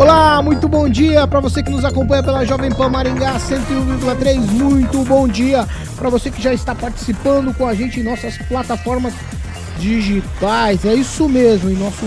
Olá, muito bom dia para você que nos acompanha pela Jovem Pan Maringá 101,3. Muito bom dia para você que já está participando com a gente em nossas plataformas digitais. É isso mesmo, em nosso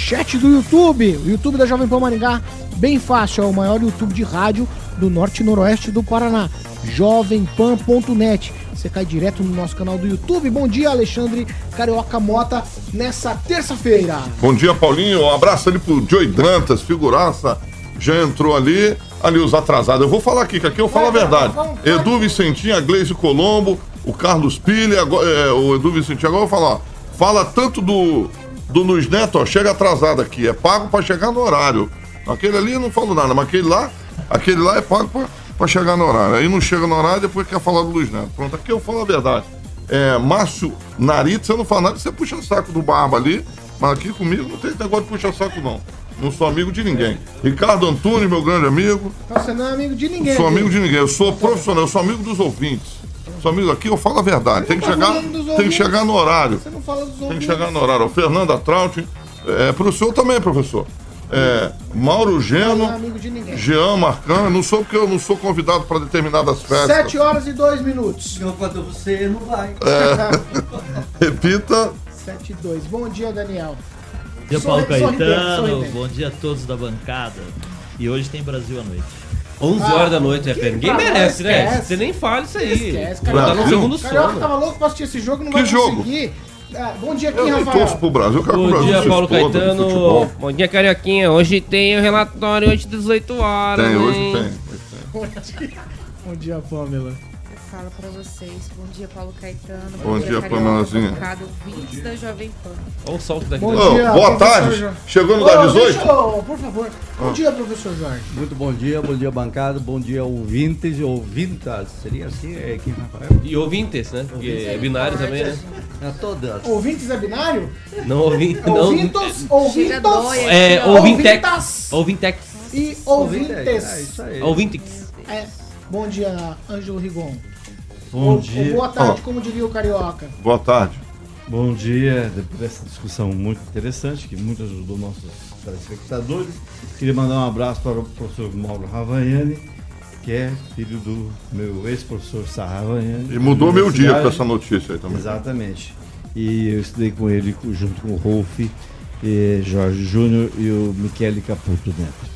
chat do YouTube, o YouTube da Jovem Pan Maringá, bem fácil, é o maior YouTube de rádio do norte e noroeste do Paraná. jovempan.net. Você cai direto no nosso canal do YouTube. Bom dia, Alexandre Carioca Mota, nessa terça-feira. Bom dia, Paulinho. Um abraço ali pro Joey Dantas, figuraça. Já entrou ali, ali os atrasados. Eu vou falar aqui, que aqui eu falo a verdade. Edu Vicentinho, a Gleise Colombo, o Carlos Pilha, é, o Edu Vicentinho. Agora eu vou falar. Fala tanto do, do Luiz Neto, ó, chega atrasado aqui. É pago pra chegar no horário. Aquele ali eu não falo nada, mas aquele lá, aquele lá é pago pra, pra chegar no horário. Aí não chega no horário, depois quer falar do Luiz Neto. Pronto, aqui eu falo a verdade. É, Márcio Narito, você não fala nada, você puxa saco do Barba ali, mas aqui comigo não tem negócio de puxar saco, não. Não sou amigo de ninguém. Ricardo Antunes, meu grande amigo. Então você não é amigo de ninguém. Sou amigo de ninguém, eu sou profissional, eu sou amigo dos ouvintes. Sou amigo aqui, eu falo a verdade. Tem que tá chegar, tem que ouvintes. chegar no horário. Você não fala dos Tem que ouvintes. chegar no horário. O Fernanda Traut, é, pro senhor também, professor. É, Mauro Não é Geno, amigo de ninguém. Jean Marcan, não sou porque eu não sou convidado para determinadas festas. 7 horas e 2 minutos. Enquanto você não vai. Repita. 7 e 2. Bom dia, Daniel. Bom dia, Paulo Sorri- sorridente, Caetano. sorridente. Bom dia a todos da bancada. E hoje tem Brasil à noite. 11 Ah, horas da noite, é que pé. Ninguém merece, né? esquece. Você nem fala isso aí. Esquece, Tá Carioca. no segundo Carioca sono. tava louco pra assistir esse jogo, não Que vai jogo? conseguir. Ah, bom dia aqui, Eu nem torço Rafael. pro Brasil, o Bom Brasil dia, Paulo Caetano. Bom dia, Carioquinha. Hoje tem o relatório, hoje 18 horas. Tem, hoje hein? tem. hoje tem. Bom dia. Bom dia, Pamela. Eu falo pra vocês. Bom dia, Paulo Caetano. Bom dia, Carioca, Pamelazinha. bancada, ouvintes da Jovem Pan. Olha o salto daqui. Bom da- dia, boa professor tarde. Jorge. Chegou no Ô, da 18? deixa por favor. Bom dia, professor Jorge. Muito bom dia, bom dia bancada, bom dia ouvintes, ouvintas, seria assim, é quem Rafael? E ouvintes, né? Porque é binário também, né? A todas. Ouvintes é binário? Não ouvintes. Não. Ouvintos, ouvintos É, ouvintex. Ouvintex. e É ouvintes. isso aí. Ouvintex. É. Bom dia, Ângelo Rigon. Bom Ou- ou dia. boa tarde, Ó. como diria o Carioca. Boa tarde. Bom dia. Depois dessa discussão muito interessante, que muito ajudou nossos telespectadores. Queria mandar um abraço para o professor Mauro Ravaiani, que é filho do meu ex-professor Sarra Ravaiani. E mudou meu dia com essa notícia aí também. Exatamente. E eu estudei com ele junto com o Rolf, eh, Jorge Júnior e o Michele Caputo Neto.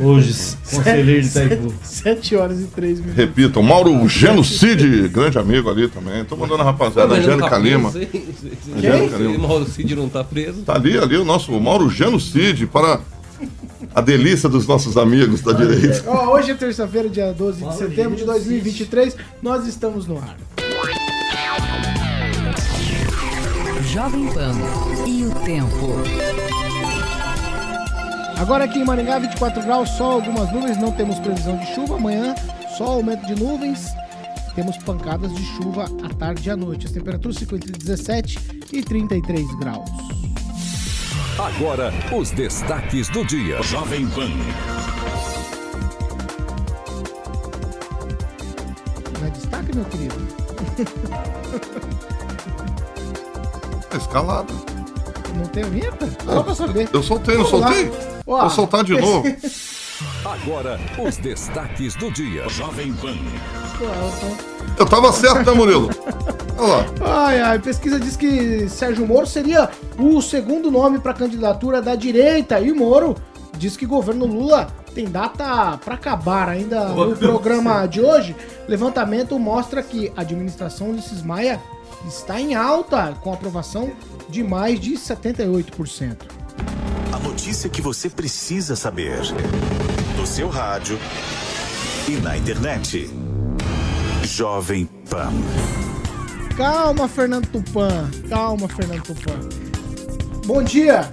Hoje, conselheiro de Itaipu. 7 horas e 3 minutos. Repitam, Mauro Genocide, grande amigo ali também. Tô mandando a rapaziada, não Angélica tá Lima. Angélica Quem? Lima. Mauro Cid não tá preso. Tá ali, ali o nosso Mauro Genocide para a delícia dos nossos amigos da direita. Ó, hoje é terça-feira, dia 12 de setembro de 2023. Nós estamos no ar. Jovem Pan e o tempo. Agora aqui em Maringá, 24 graus, sol, algumas nuvens, não temos previsão de chuva. Amanhã, sol, aumento de nuvens. Temos pancadas de chuva à tarde e à noite. As temperaturas ficam entre 17 e 33 graus. Agora, os destaques do dia. Jovem Pan. Não é destaque, meu querido? Escalado. Não tem vinheta? Só pra saber. Eu soltei, não lá. Ó, Vou soltar de novo. Agora, os destaques do dia. Jovem Pan. Eu tava certo, né, Murilo? Olha lá. Ai, ai, pesquisa diz que Sérgio Moro seria o segundo nome para candidatura da direita. E Moro diz que governo Lula tem data para acabar. Ainda no programa de hoje, levantamento mostra que a administração Ulisses Maia está em alta, com aprovação de mais de 78%. A notícia que você precisa saber. No seu rádio e na internet. Jovem Pan. Calma, Fernando Tupan. Calma, Fernando Tupan. Bom dia.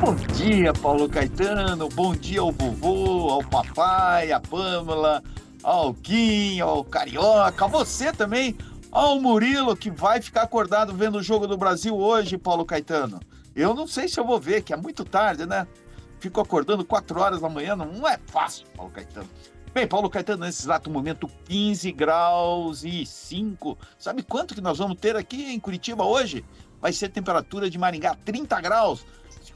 Bom dia, Paulo Caetano. Bom dia ao vovô, ao papai, à Pâmela, ao Kim, ao Carioca, a você também, ao Murilo, que vai ficar acordado vendo o jogo do Brasil hoje, Paulo Caetano. Eu não sei se eu vou ver, que é muito tarde, né? Fico acordando 4 horas da manhã, não é fácil, Paulo Caetano. Bem, Paulo Caetano, nesse exato momento, 15 graus e 5. Sabe quanto que nós vamos ter aqui em Curitiba hoje? Vai ser temperatura de Maringá 30 graus.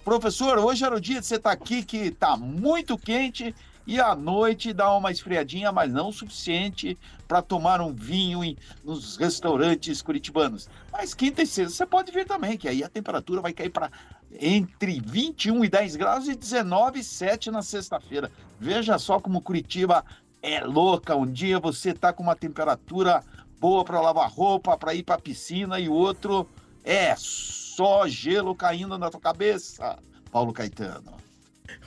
Professor, hoje era o dia de você estar aqui que está muito quente e à noite dá uma esfriadinha, mas não o suficiente para tomar um vinho em, nos restaurantes curitibanos. Mas quinta e sexta você pode vir também, que aí a temperatura vai cair para entre 21 e 10 graus e 19 e 7 na sexta-feira. Veja só como Curitiba é louca. Um dia você está com uma temperatura boa para lavar roupa, para ir para a piscina e o outro é só gelo caindo na tua cabeça, Paulo Caetano.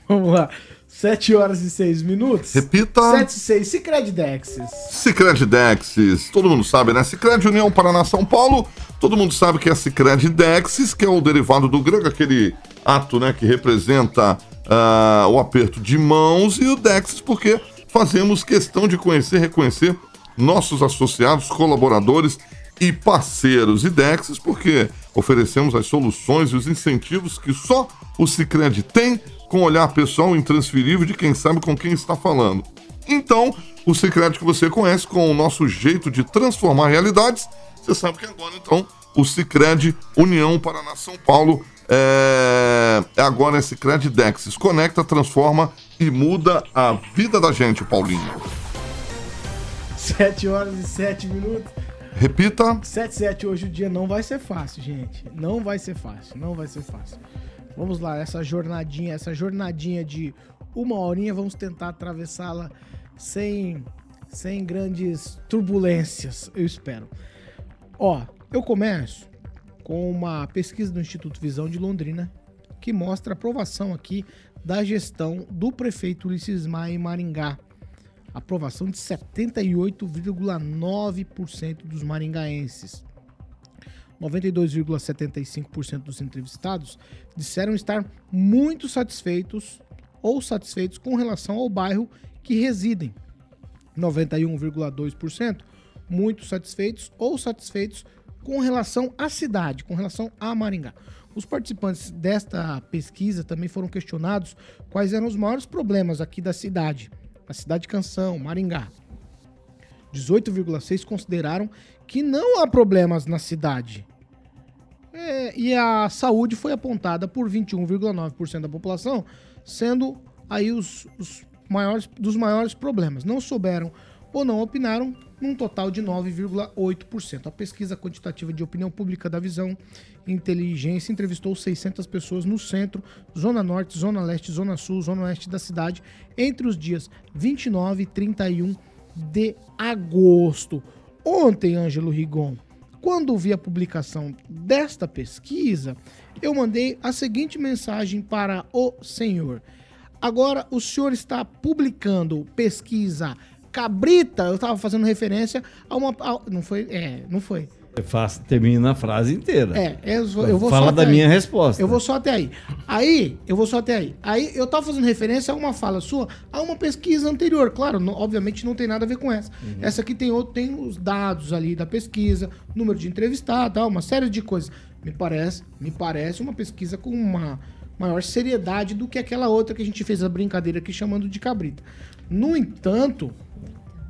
Vamos lá. 7 horas e 6 minutos. Repita. 7 e 6. Cicred Dexis. Cicred Dexis, todo mundo sabe, né? Cicred União Paraná São Paulo, todo mundo sabe que é Cicred Dexis, que é o derivado do grego, aquele ato, né, que representa uh, o aperto de mãos, e o Dexis, porque fazemos questão de conhecer, reconhecer nossos associados, colaboradores e parceiros. E Dexis, porque oferecemos as soluções e os incentivos que só o Cicred tem com olhar pessoal intransferível de quem sabe com quem está falando. Então, o Cicred que você conhece com o nosso jeito de transformar realidades, você sabe que agora então o Cicred União Paraná São Paulo é, é agora é Cicred Dexis. Conecta, transforma e muda a vida da gente, Paulinho. 7 horas e 7 minutos. Repita. 7 7 hoje o dia não vai ser fácil, gente. Não vai ser fácil, não vai ser fácil. Vamos lá, essa jornadinha, essa jornadinha de uma horinha, vamos tentar atravessá-la sem, sem grandes turbulências, eu espero. Ó, eu começo com uma pesquisa do Instituto Visão de Londrina que mostra a aprovação aqui da gestão do prefeito Ulisses Maia em Maringá. Aprovação de 78,9% dos maringaenses. 92,75% dos entrevistados disseram estar muito satisfeitos ou satisfeitos com relação ao bairro que residem. 91,2% muito satisfeitos ou satisfeitos com relação à cidade, com relação a Maringá. Os participantes desta pesquisa também foram questionados quais eram os maiores problemas aqui da cidade, a cidade de Canção, Maringá. 18,6 consideraram que não há problemas na cidade. É, e a saúde foi apontada por 21,9% da população, sendo aí os, os maiores, dos maiores problemas. Não souberam ou não opinaram, num total de 9,8%. A pesquisa quantitativa de opinião pública da Visão Inteligência entrevistou 600 pessoas no centro, Zona Norte, Zona Leste, Zona Sul, Zona Oeste da cidade, entre os dias 29 e 31 de agosto. Ontem, Ângelo Rigon, quando vi a publicação desta pesquisa, eu mandei a seguinte mensagem para o senhor. Agora o senhor está publicando pesquisa cabrita, eu estava fazendo referência a uma. A, não foi? É, não foi. É fácil, termina a frase inteira. É, eu, eu vou Fala da até minha aí. resposta. Eu vou só até aí. Aí, eu vou só até aí. Aí, eu tava fazendo referência a uma fala sua, a uma pesquisa anterior. Claro, não- obviamente não tem nada a ver com essa. Uhum. Essa aqui tem, outro, tem os dados ali da pesquisa, número de entrevistados, uma série de coisas. Me parece, me parece uma pesquisa com uma maior seriedade do que aquela outra que a gente fez a brincadeira aqui chamando de cabrita. No entanto,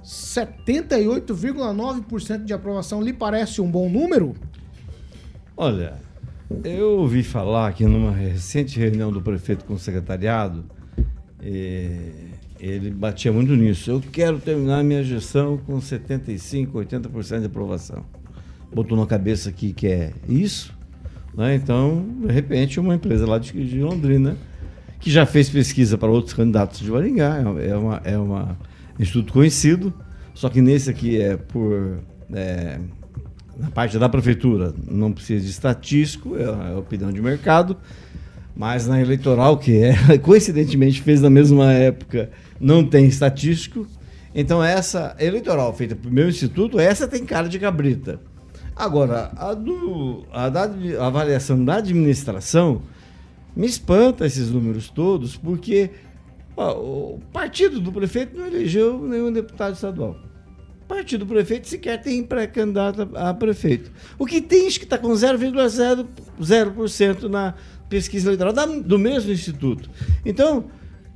78,9% de aprovação lhe parece um bom número? Olha, eu ouvi falar que numa recente reunião do prefeito com o secretariado, eh, ele batia muito nisso. Eu quero terminar minha gestão com 75%, 80% de aprovação. Botou na cabeça aqui que é isso, né? Então, de repente, uma empresa lá de, Londrina, que já fez pesquisa para outros candidatos de Maringá, é uma, é uma instituto conhecido, só que nesse aqui é por é, na parte da prefeitura não precisa de estatístico, é a opinião de mercado, mas na eleitoral, que é coincidentemente fez na mesma época, não tem estatístico. Então essa eleitoral feita pelo meu instituto, essa tem cara de cabrita. Agora, a, do, a, da, a avaliação da administração, Me espanta esses números todos, porque o partido do prefeito não elegeu nenhum deputado estadual. O partido do prefeito sequer tem pré-candidato a prefeito. O que tem acho que está com 0,0% na pesquisa eleitoral do mesmo instituto. Então,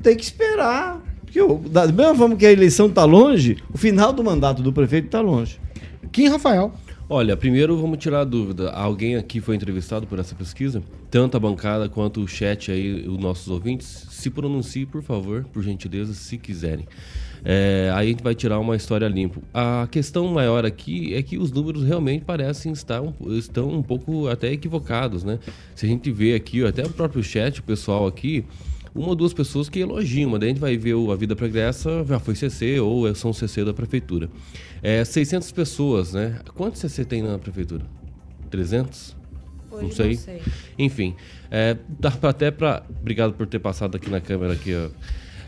tem que esperar. Porque da mesma forma que a eleição está longe, o final do mandato do prefeito está longe. Kim Rafael. Olha, primeiro vamos tirar a dúvida. Alguém aqui foi entrevistado por essa pesquisa? Tanto a bancada quanto o chat aí, os nossos ouvintes, se pronuncie, por favor, por gentileza, se quiserem. É, aí a gente vai tirar uma história limpo. A questão maior aqui é que os números realmente parecem estar estão um pouco até equivocados, né? Se a gente vê aqui, até o próprio chat, o pessoal aqui, uma ou duas pessoas que elogiam, mas daí a gente vai ver o A Vida Progressa, já foi CC ou é- são CC da prefeitura. É, 600 pessoas, né? Quantos CC tem na prefeitura? 300? Hoje não sei. não sei. Enfim, é, dá até para. Obrigado por ter passado aqui na câmera aqui, ó.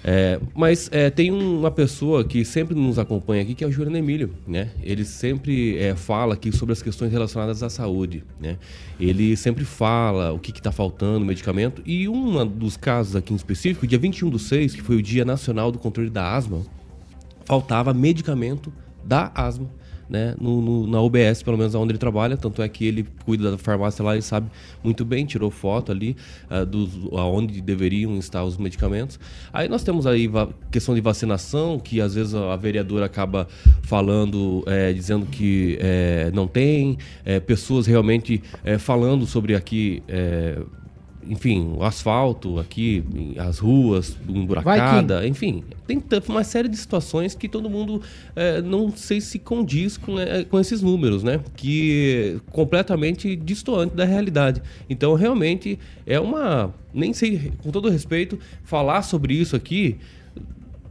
É, mas é, tem uma pessoa que sempre nos acompanha aqui, que é o Juliano Emílio, né? Ele sempre é, fala aqui sobre as questões relacionadas à saúde, né? Ele sempre fala o que está faltando, medicamento. E um dos casos aqui em específico, dia 21 do 6, que foi o Dia Nacional do Controle da Asma, faltava medicamento da asma, né, no, no- na UBS, pelo menos onde ele trabalha, tanto é que ele cuida da farmácia lá e sabe muito bem, tirou foto ali ah, dos aonde deveriam estar os medicamentos. Aí nós temos aí questão de vacinação, que às vezes a vereadora acaba falando, eh, dizendo que eh, não tem, eh, pessoas realmente eh, falando sobre aqui eh, enfim, o asfalto aqui, as ruas emburacada, enfim, tem uma série de situações que todo mundo eh, não sei se condiz com, eh, com esses números, né? Que completamente distoante da realidade. Então, realmente é uma, nem sei, com todo respeito, falar sobre isso aqui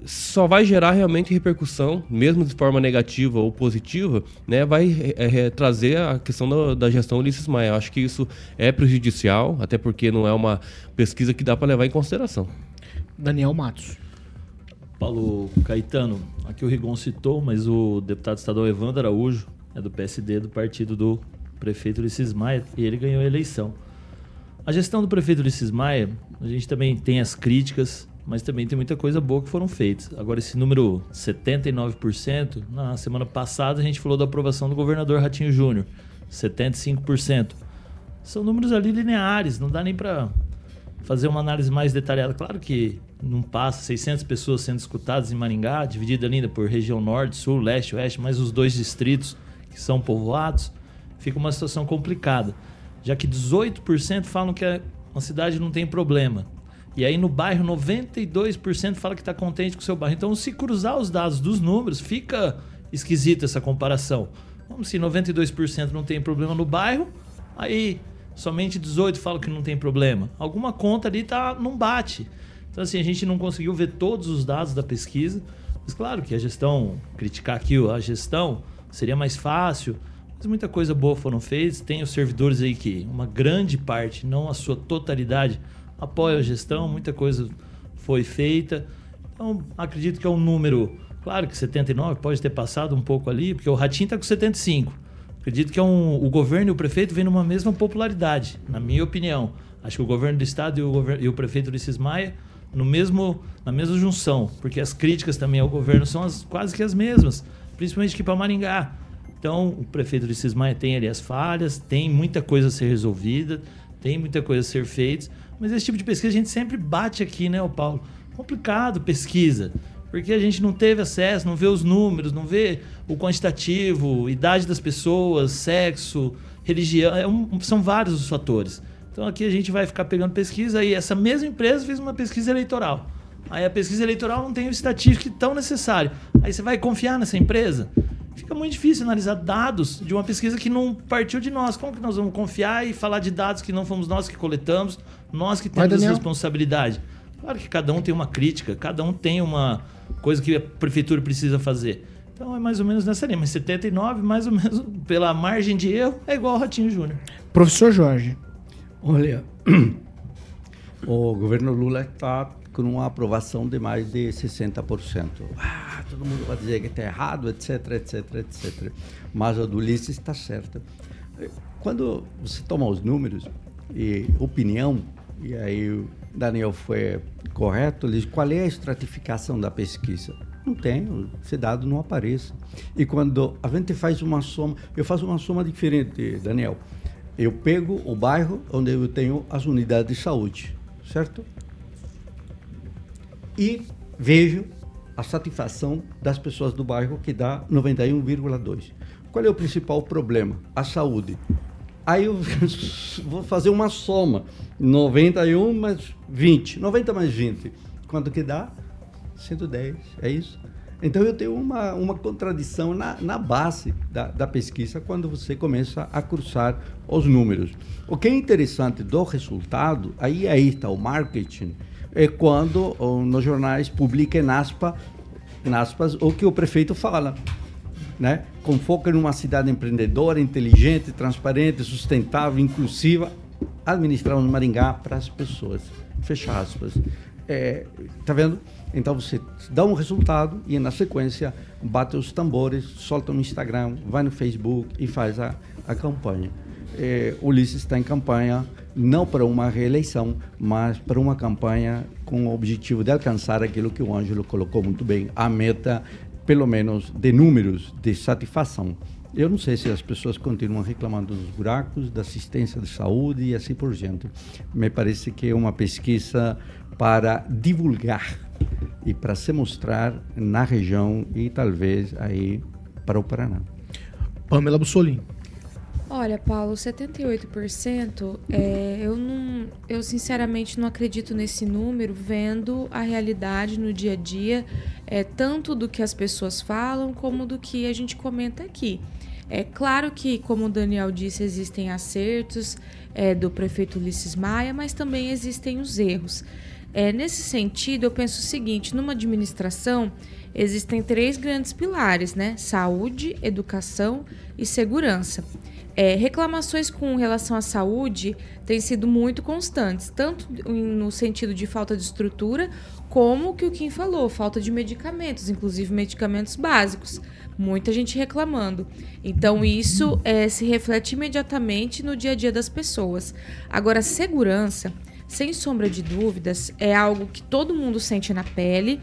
só vai gerar realmente repercussão, mesmo de forma negativa ou positiva, né? Vai é, é, trazer a questão da, da gestão Ulisses Maia. Eu acho que isso é prejudicial, até porque não é uma pesquisa que dá para levar em consideração. Daniel Matos. Paulo Caetano, aqui o Rigon citou, mas o deputado estadual Evandro Araújo é do PSD, do partido do prefeito Ulisses Maia, e ele ganhou a eleição. A gestão do prefeito Ulisses Maia, a gente também tem as críticas, mas também tem muita coisa boa que foram feitas. Agora, esse número 79%, na semana passada a gente falou da aprovação do governador Ratinho Júnior, 75%. São números ali lineares, não dá nem para fazer uma análise mais detalhada. Claro que não passa 600 pessoas sendo escutadas em Maringá, dividida ainda por região norte, sul, leste, oeste, mas os dois distritos que são povoados, fica uma situação complicada. Já que 18% falam que a uma cidade não tem problema. E aí no bairro 92% fala que está contente com o seu bairro. Então se cruzar os dados dos números, fica esquisita essa comparação. Como se 92% não tem problema no bairro, aí somente 18 falam que não tem problema. Alguma conta ali tá, não bate. Então, assim, a gente não conseguiu ver todos os dados da pesquisa. Mas, claro que a gestão, criticar aqui a gestão, seria mais fácil. Mas muita coisa boa foram feitas. Tem os servidores aí que, uma grande parte, não a sua totalidade, apoia a gestão. Muita coisa foi feita. Então, acredito que é um número. Claro que 79 pode ter passado um pouco ali, porque o Ratinho está com 75. Acredito que é um, o governo e o prefeito vêm numa mesma popularidade, na minha opinião. Acho que o governo do estado e o, governo, e o prefeito Ulisses Maia no mesmo, na mesma junção, porque as críticas também ao governo são as, quase que as mesmas, principalmente aqui para Maringá. Então, o prefeito Ulisses Maia tem ali as falhas, tem muita coisa a ser resolvida, tem muita coisa a ser feita, mas esse tipo de pesquisa a gente sempre bate aqui, né, o Paulo? Complicado pesquisa, porque a gente não teve acesso, não vê os números, não vê o quantitativo, idade das pessoas, sexo, religião, é um, são vários os fatores. Então aqui a gente vai ficar pegando pesquisa e essa mesma empresa fez uma pesquisa eleitoral. Aí a pesquisa eleitoral não tem o estatístico tão necessário. Aí você vai confiar nessa empresa? Fica muito difícil analisar dados de uma pesquisa que não partiu de nós. Como que nós vamos confiar e falar de dados que não fomos nós que coletamos, nós que Vai, temos responsabilidade? Claro que cada um tem uma crítica, cada um tem uma coisa que a prefeitura precisa fazer. Então é mais ou menos nessa linha. Mas 79, mais ou menos pela margem de erro, é igual ao Ratinho Júnior. Professor Jorge. Olha, o governo Lula está com uma aprovação de mais de 60%. Ah, todo mundo vai dizer que está errado, etc, etc, etc. Mas a do Ulisses está certa. Quando você toma os números e opinião, e aí o Daniel foi correto, ele disse, qual é a estratificação da pesquisa? Não tem, esse dado não aparece. E quando a gente faz uma soma, eu faço uma soma diferente, Daniel. Eu pego o bairro onde eu tenho as unidades de saúde, certo? E vejo a satisfação das pessoas do bairro, que dá 91,2. Qual é o principal problema? A saúde. Aí eu vou fazer uma soma. 91 mais 20. 90 mais 20. Quanto que dá? 110. É isso? Então eu tenho uma, uma contradição na, na base da, da pesquisa quando você começa a cruzar os números. O que é interessante do resultado, aí aí está o marketing, é quando nos jornais publiquem aspa, aspas o que o prefeito fala. Né? Com foco em uma cidade empreendedora, inteligente, transparente, sustentável, inclusiva, administrando Maringá para as pessoas. Fecha aspas. É, tá vendo? Então você dá um resultado e na sequência bate os tambores, solta no Instagram, vai no Facebook e faz a, a campanha. É, Ulisses está em campanha não para uma reeleição, mas para uma campanha com o objetivo de alcançar aquilo que o Ângelo colocou muito bem, a meta, pelo menos, de números de satisfação. Eu não sei se as pessoas continuam reclamando dos buracos, da assistência de saúde e assim por diante. Me parece que é uma pesquisa para divulgar e para se mostrar na região e talvez aí para o Paraná. Pamela Bussolini. Olha, Paulo, 78%, é, eu não, eu sinceramente não acredito nesse número, vendo a realidade no dia a dia, é, tanto do que as pessoas falam como do que a gente comenta aqui. É claro que, como o Daniel disse, existem acertos é, do prefeito Ulisses Maia, mas também existem os erros. É, nesse sentido, eu penso o seguinte: numa administração existem três grandes pilares, né? Saúde, educação e segurança. É, reclamações com relação à saúde têm sido muito constantes, tanto no sentido de falta de estrutura, como que o Kim falou, falta de medicamentos, inclusive medicamentos básicos. Muita gente reclamando. Então, isso é, se reflete imediatamente no dia a dia das pessoas. Agora, segurança sem sombra de dúvidas, é algo que todo mundo sente na pele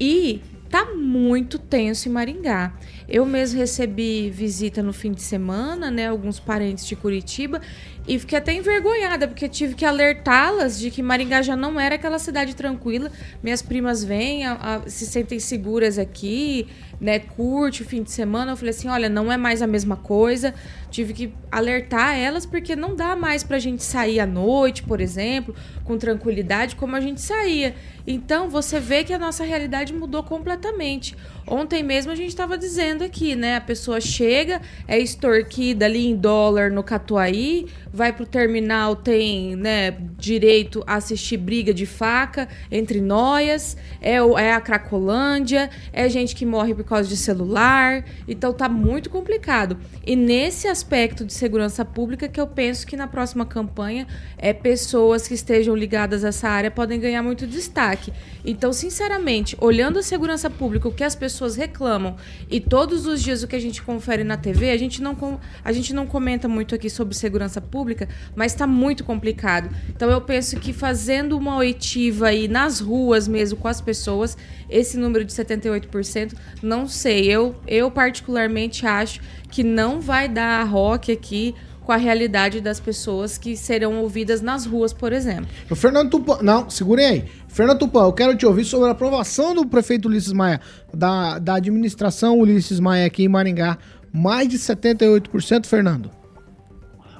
e tá muito tenso em Maringá. Eu mesmo recebi visita no fim de semana, né, alguns parentes de Curitiba, e fiquei até envergonhada, porque tive que alertá-las de que Maringá já não era aquela cidade tranquila. Minhas primas vêm, a, a, se sentem seguras aqui, né? Curte o fim de semana. Eu falei assim: olha, não é mais a mesma coisa. Tive que alertar elas, porque não dá mais pra gente sair à noite, por exemplo, com tranquilidade, como a gente saía. Então, você vê que a nossa realidade mudou completamente. Ontem mesmo a gente estava dizendo aqui, né? A pessoa chega, é extorquida ali em dólar no Catuaí, vai pro terminal, tem né, direito a assistir briga de faca entre noias, é, é a Cracolândia, é gente que morre por causa de celular. Então tá muito complicado. E nesse aspecto de segurança pública que eu penso que na próxima campanha é pessoas que estejam ligadas a essa área podem ganhar muito destaque. Então, sinceramente, olhando a segurança pública, o que as pessoas reclamam e todos os dias o que a gente confere na TV, a gente não, a gente não comenta muito aqui sobre segurança pública pública, mas está muito complicado. Então eu penso que fazendo uma oitiva aí nas ruas mesmo com as pessoas, esse número de 78%, não sei. Eu, eu particularmente acho que não vai dar a rock aqui com a realidade das pessoas que serão ouvidas nas ruas, por exemplo. O Fernando Tupan, não, segurem aí. Fernando Tupan, eu quero te ouvir sobre a aprovação do prefeito Ulisses Maia, da, da administração Ulisses Maia aqui em Maringá. Mais de 78%, Fernando.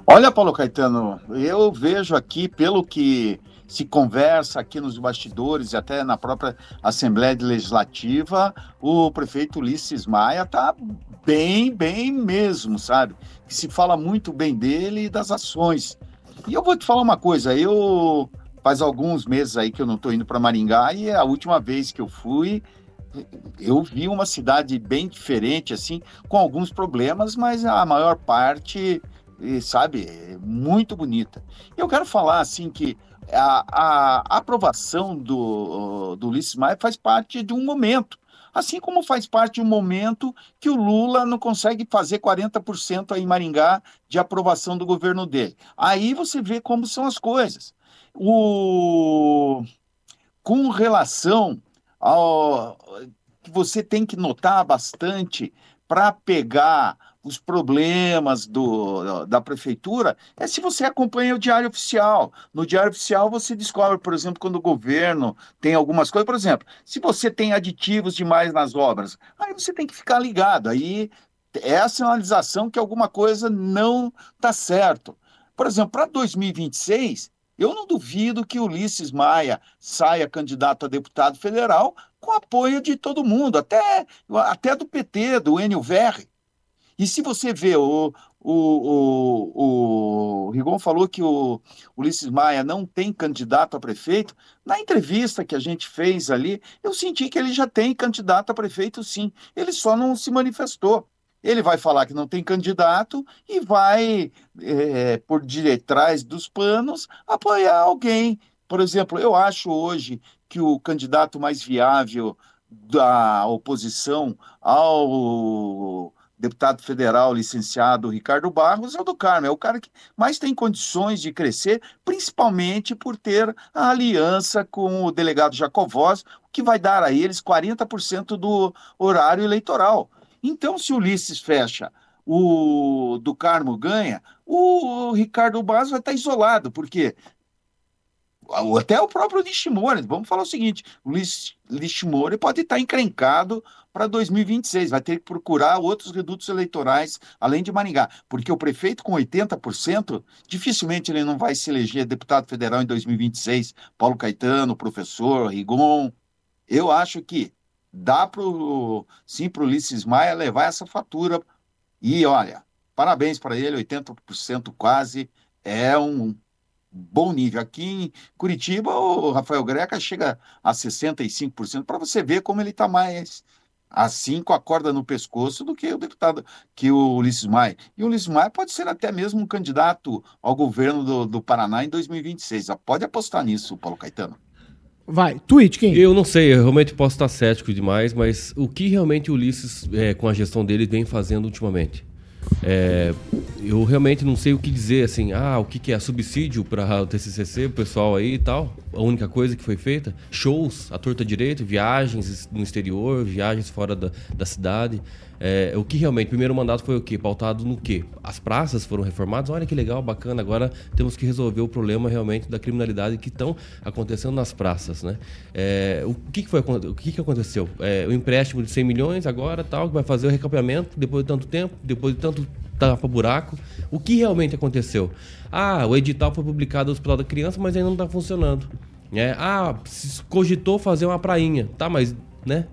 Olha, Paulo Caetano, eu vejo aqui, pelo que se conversa aqui nos bastidores e até na própria Assembleia Legislativa, o prefeito Ulisses Maia está bem, bem mesmo, sabe? Se fala muito bem dele e das ações. E eu vou te falar uma coisa, eu faz alguns meses aí que eu não estou indo para Maringá e é a última vez que eu fui, eu vi uma cidade bem diferente, assim, com alguns problemas, mas a maior parte e, sabe, muito bonita. Eu quero falar assim que a, a, aprovação do, do Ulisses Maia faz parte de um momento. Assim como faz parte de um momento que o Lula não consegue fazer 40% aí em Maringá de aprovação do governo dele. Aí você vê como são as coisas. O... Com relação ao você tem que notar bastante para pegar os problemas do, da prefeitura é se você acompanha o Diário Oficial. No Diário Oficial você descobre, por exemplo, quando o governo tem algumas coisas. Por exemplo, se você tem aditivos demais nas obras, aí você tem que ficar ligado. Aí é a sinalização que alguma coisa não está certo. Por exemplo, para 2026, eu não duvido que Ulisses Maia saia candidato a deputado federal com apoio de todo mundo, até, até do PT, do Enio Verri. E se você vê, o, o, o, o Rigon falou que o Ulisses Maia não tem candidato a prefeito. Na entrevista que a gente fez ali, eu senti que ele já tem candidato a prefeito, sim. Ele só não se manifestou. Ele vai falar que não tem candidato e vai, é, por detrás dos panos, apoiar alguém. Por exemplo, eu acho hoje que o candidato mais viável da oposição ao deputado federal licenciado Ricardo Barros é o do Carmo, é o cara que mais tem condições de crescer, principalmente por ter a aliança com o delegado Jacovós, que vai dar a eles 40% do horário eleitoral. Então, se Ulisses fecha, o do Carmo ganha, o Ricardo Barros vai estar isolado, porque até o próprio Nishimori, vamos falar o seguinte, o Nishimori pode estar encrencado para 2026, vai ter que procurar outros redutos eleitorais, além de Maringá, porque o prefeito com 80%, dificilmente ele não vai se eleger deputado federal em 2026, Paulo Caetano, professor, Rigon, eu acho que dá pro, sim para o Ulisses Maia levar essa fatura, e olha, parabéns para ele, 80% quase, é um bom nível. Aqui em Curitiba, o Rafael Greca chega a 65%, para você ver como ele está mais assim com a corda no pescoço do que o deputado, que o Ulisses Maia. E o Ulisses Maia pode ser até mesmo um candidato ao governo do, do Paraná em 2026. Pode apostar nisso, Paulo Caetano. Vai, tweet quem? Eu não sei, eu realmente posso estar cético demais, mas o que realmente o Ulisses, é, com a gestão dele, vem fazendo ultimamente? É, eu realmente não sei o que dizer, assim, ah, o que, que é subsídio para o TCCC, o pessoal aí e tal. A única coisa que foi feita, shows, a torta direito, viagens no exterior, viagens fora da, da cidade. É, o que realmente, primeiro mandato foi o quê? Pautado no quê? As praças foram reformadas, olha que legal, bacana, agora temos que resolver o problema realmente da criminalidade que estão acontecendo nas praças, né? É, o que, que foi o que, que aconteceu? É, o empréstimo de 100 milhões agora, tal, que vai fazer o recapeamento depois de tanto tempo, depois de tanto tapa buraco. O que realmente aconteceu? Ah, o edital foi publicado no Hospital da Criança, mas ainda não está funcionando. É, ah, cogitou fazer uma prainha, tá, mas, né?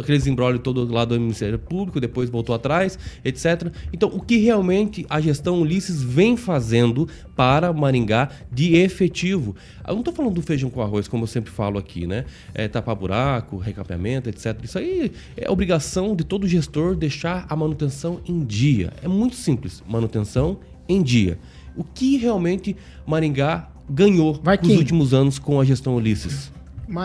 Aqueles embrólios todo lá do Ministério Público, depois voltou atrás, etc. Então, o que realmente a gestão Ulisses vem fazendo para Maringá de efetivo? Eu não estou falando do feijão com arroz, como eu sempre falo aqui, né? É, tapar buraco, recapeamento, etc. Isso aí é obrigação de todo gestor deixar a manutenção em dia. É muito simples, manutenção em dia. O que realmente Maringá ganhou nos últimos anos com a gestão Ulisses?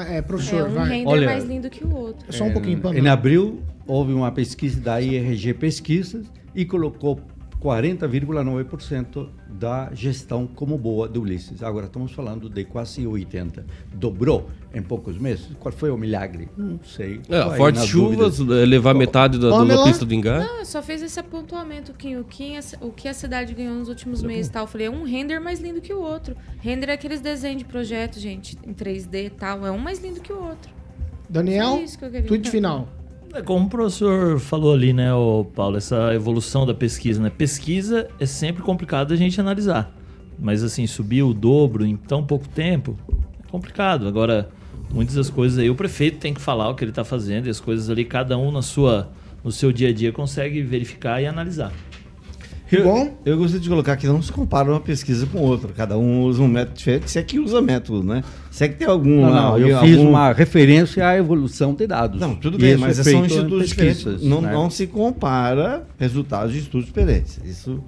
É, professor, é um vai. render Olha, mais lindo que o outro. Só um pouquinho, Pamela. Em abril, houve uma pesquisa da IRG Pesquisas e colocou 40,9% da gestão como boa do Ulisses. Agora estamos falando de quase 80%. Dobrou em poucos meses. Qual foi o milagre? Não sei. É, fortes chuvas, dúvidas. levar metade da, da pista do Engar. Não, só fez esse apontamento, Kim. O, Kim, o que a cidade ganhou nos últimos meses e tal. Eu falei, é um render mais lindo que o outro. Render é aqueles desenhos de projeto, gente, em 3D e tal. É um mais lindo que o outro. Daniel, tweet final. É como o professor falou ali, né, o Paulo, essa evolução da pesquisa, né? Pesquisa é sempre complicado a gente analisar. Mas assim, subir o dobro em tão pouco tempo é complicado. Agora, muitas das coisas aí o prefeito tem que falar o que ele está fazendo e as coisas ali cada um na sua no seu dia a dia consegue verificar e analisar. Eu, Bom, eu gostaria de colocar que não se compara uma pesquisa com outra. Cada um usa um método diferente, se é que usa método, né? Se é que tem algum. Não, não eu fiz uma referência à evolução de dados. Não, tudo bem, mas são institutos diferentes. Não, né? não se compara resultados de estudos diferentes. Isso.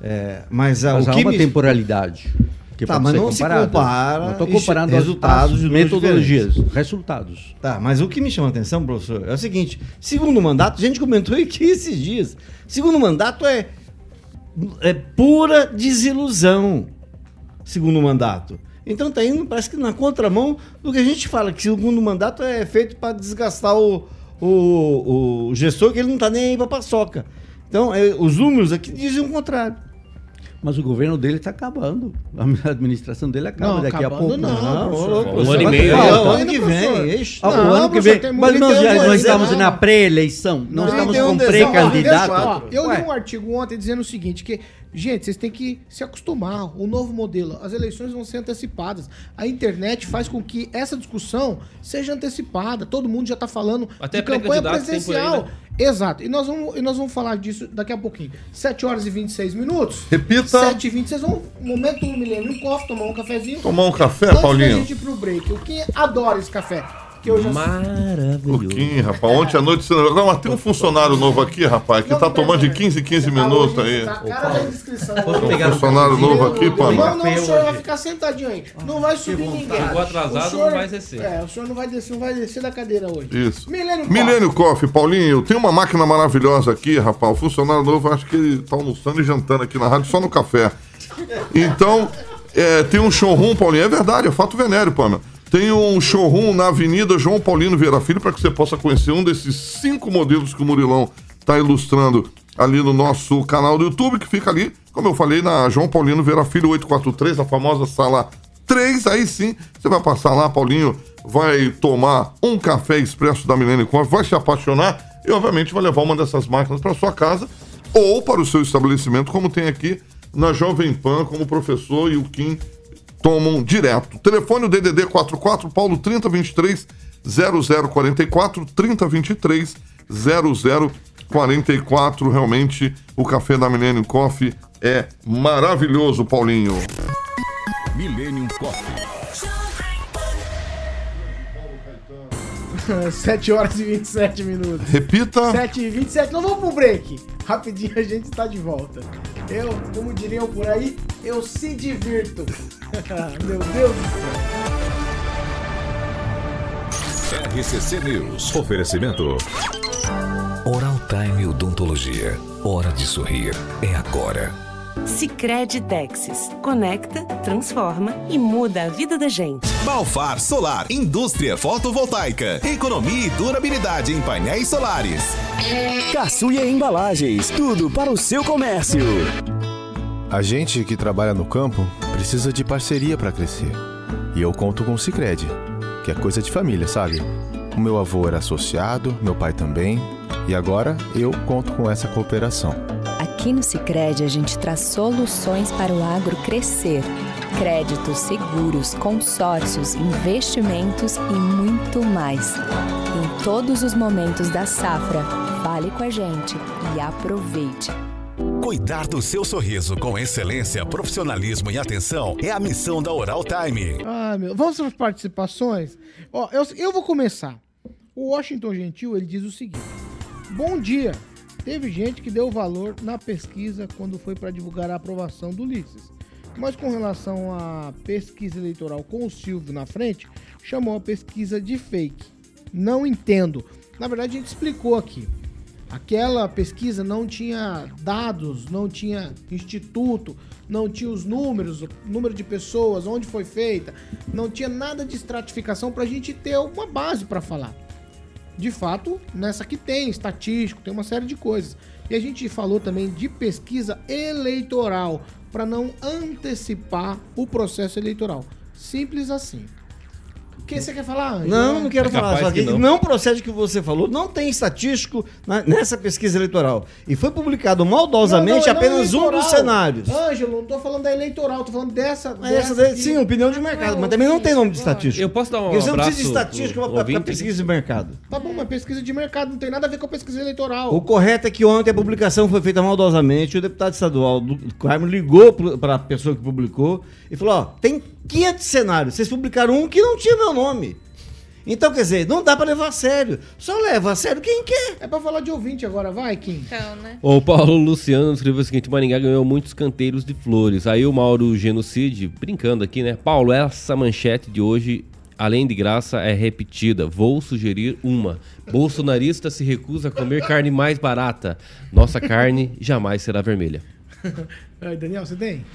É, mas, mas o há que uma me... temporalidade. Que tá, mas não comparado. se compara. Não estou comparando resultados de metodologias, resultados. Tá, mas o que me chama a atenção, professor, é o seguinte: segundo mandato, a gente comentou aqui esses dias. Segundo mandato é é pura desilusão, segundo mandato. Então tá indo, parece que na contramão do que a gente fala, que segundo mandato é feito para desgastar o, o, o gestor, que ele não está nem aí para paçoca. Então, é, os números aqui dizem o contrário. Mas o governo dele está acabando. A administração dele acaba Não, daqui a pouco. não, professor. professor, Um ano e meio, o ano Ainda, que vem. Não, o ano que vem. tem Mas nós, já, nós estamos não. na pré-eleição. Nós Não, estamos com pré-candidato. Eu li um artigo ontem dizendo o seguinte, que, gente, vocês têm que se acostumar, o novo modelo, as eleições vão ser antecipadas. A internet faz com que essa discussão seja antecipada, todo mundo já está falando Até de campanha por aí, presidencial. né? Exato, e nós, vamos, e nós vamos falar disso daqui a pouquinho. 7 horas e 26 minutos. Repita. 7 e 26, vamos, momento do milênio, um coffee, tomar um cafezinho. Tomar um café, Antes Paulinho? da gente ir pro break, o que adora esse café? Que eu já Maravilhoso. Pouquinho, rapaz. Ontem à noite você não. Mas tem um funcionário novo aqui, rapaz, que tá tomando de 15 em 15 minutos aí. Tá a cara da indiscrição. Um funcionário novo aqui, pô. Não, não, o senhor vai ficar sentadinho aí. Não vai subir ninguém. Chegou atrasado, O senhor- não vai descer. É, o senhor não vai descer, não vai descer da cadeira hoje. Isso. Milênio Coffee. Milênio Coffee, Paulinho, tem uma máquina maravilhosa aqui, rapaz. O funcionário novo, acho que ele tá almoçando e jantando aqui na rádio só no café. Então, é, tem um showroom, Paulinho. É verdade, é fato venéreo, Pamela. Tem um showroom na Avenida João Paulino Vieira Filho para que você possa conhecer um desses cinco modelos que o Murilão está ilustrando ali no nosso canal do YouTube, que fica ali, como eu falei, na João Paulino Vieira Filho 843, a famosa sala 3. Aí sim, você vai passar lá, Paulinho, vai tomar um café expresso da Milênio Coffee, vai se apaixonar e, obviamente, vai levar uma dessas máquinas para sua casa ou para o seu estabelecimento, como tem aqui na Jovem Pan, como o professor e o Kim tomam direto. Telefone o DDD 44 Paulo 3023 0044 3023 0044. Realmente o café da Millennium Coffee é maravilhoso, Paulinho. Millennium Coffee. 7 horas e 27 minutos. Repita. 7 e 27. Não vamos pro break. Rapidinho a gente está de volta. Eu, como diriam por aí, eu se divirto. Meu Deus do céu. RCC News. Oferecimento. Oral Time Odontologia. Hora de sorrir. É agora. Sicredi Texas. Conecta, transforma e muda a vida da gente. Balfar Solar, indústria fotovoltaica, economia e durabilidade em painéis solares. Caçuia Embalagens, tudo para o seu comércio. A gente que trabalha no campo precisa de parceria para crescer. E eu conto com o Sicredi, que é coisa de família, sabe? O meu avô era associado, meu pai também, e agora eu conto com essa cooperação. Aqui no Sicredi a gente traz soluções para o agro crescer. Créditos, seguros, consórcios, investimentos e muito mais. Em todos os momentos da safra, fale com a gente e aproveite. Cuidar do seu sorriso com excelência, profissionalismo e atenção é a missão da Oral Time. Ah, meu. Vamos para as participações? Ó, eu, eu vou começar. O Washington Gentil, ele diz o seguinte. Bom dia. Teve gente que deu valor na pesquisa quando foi para divulgar a aprovação do Ulisses. Mas com relação à pesquisa eleitoral com o Silvio na frente, chamou a pesquisa de fake. Não entendo. Na verdade, a gente explicou aqui. Aquela pesquisa não tinha dados, não tinha instituto, não tinha os números, o número de pessoas, onde foi feita, não tinha nada de estratificação para a gente ter uma base para falar. De fato, nessa aqui tem estatístico, tem uma série de coisas. E a gente falou também de pesquisa eleitoral, para não antecipar o processo eleitoral. Simples assim. O que você quer falar? Não, não quero É falar. Só que que não. não procede o que você falou. Não tem estatístico na- nessa pesquisa eleitoral. E foi publicado maldosamente Não, não, apenas um dos cenários. Ângelo, não tô falando da eleitoral, tô falando dessa. Mas essa daí, aqui. sim, opinião de mercado, mas também não tem nome de estatística. Eu posso dar um Porque você não abraço precisa de estatística para pesquisa de mercado. Tá bom, mas pesquisa de mercado não tem nada a ver com a pesquisa eleitoral. O correto é que ontem a publicação foi feita maldosamente. O deputado estadual do Carmo ligou para a pessoa que publicou e falou: Ó, tem 500 cenários. Vocês publicaram um que não tinha meu nome. Então, quer dizer, não dá para levar a sério. Só leva a sério quem quer. É pra falar de ouvinte agora, vai, Kim. Então, né? O Paulo Luciano escreveu o seguinte: Maringá ganhou muitos canteiros de flores. Aí o Mauro Genocide, brincando aqui, né? Paulo, essa manchete de hoje, além de graça, é repetida. Vou sugerir uma. Bolsonarista se recusa a comer carne mais barata. Nossa carne jamais será vermelha. Aí, Daniel, você tem?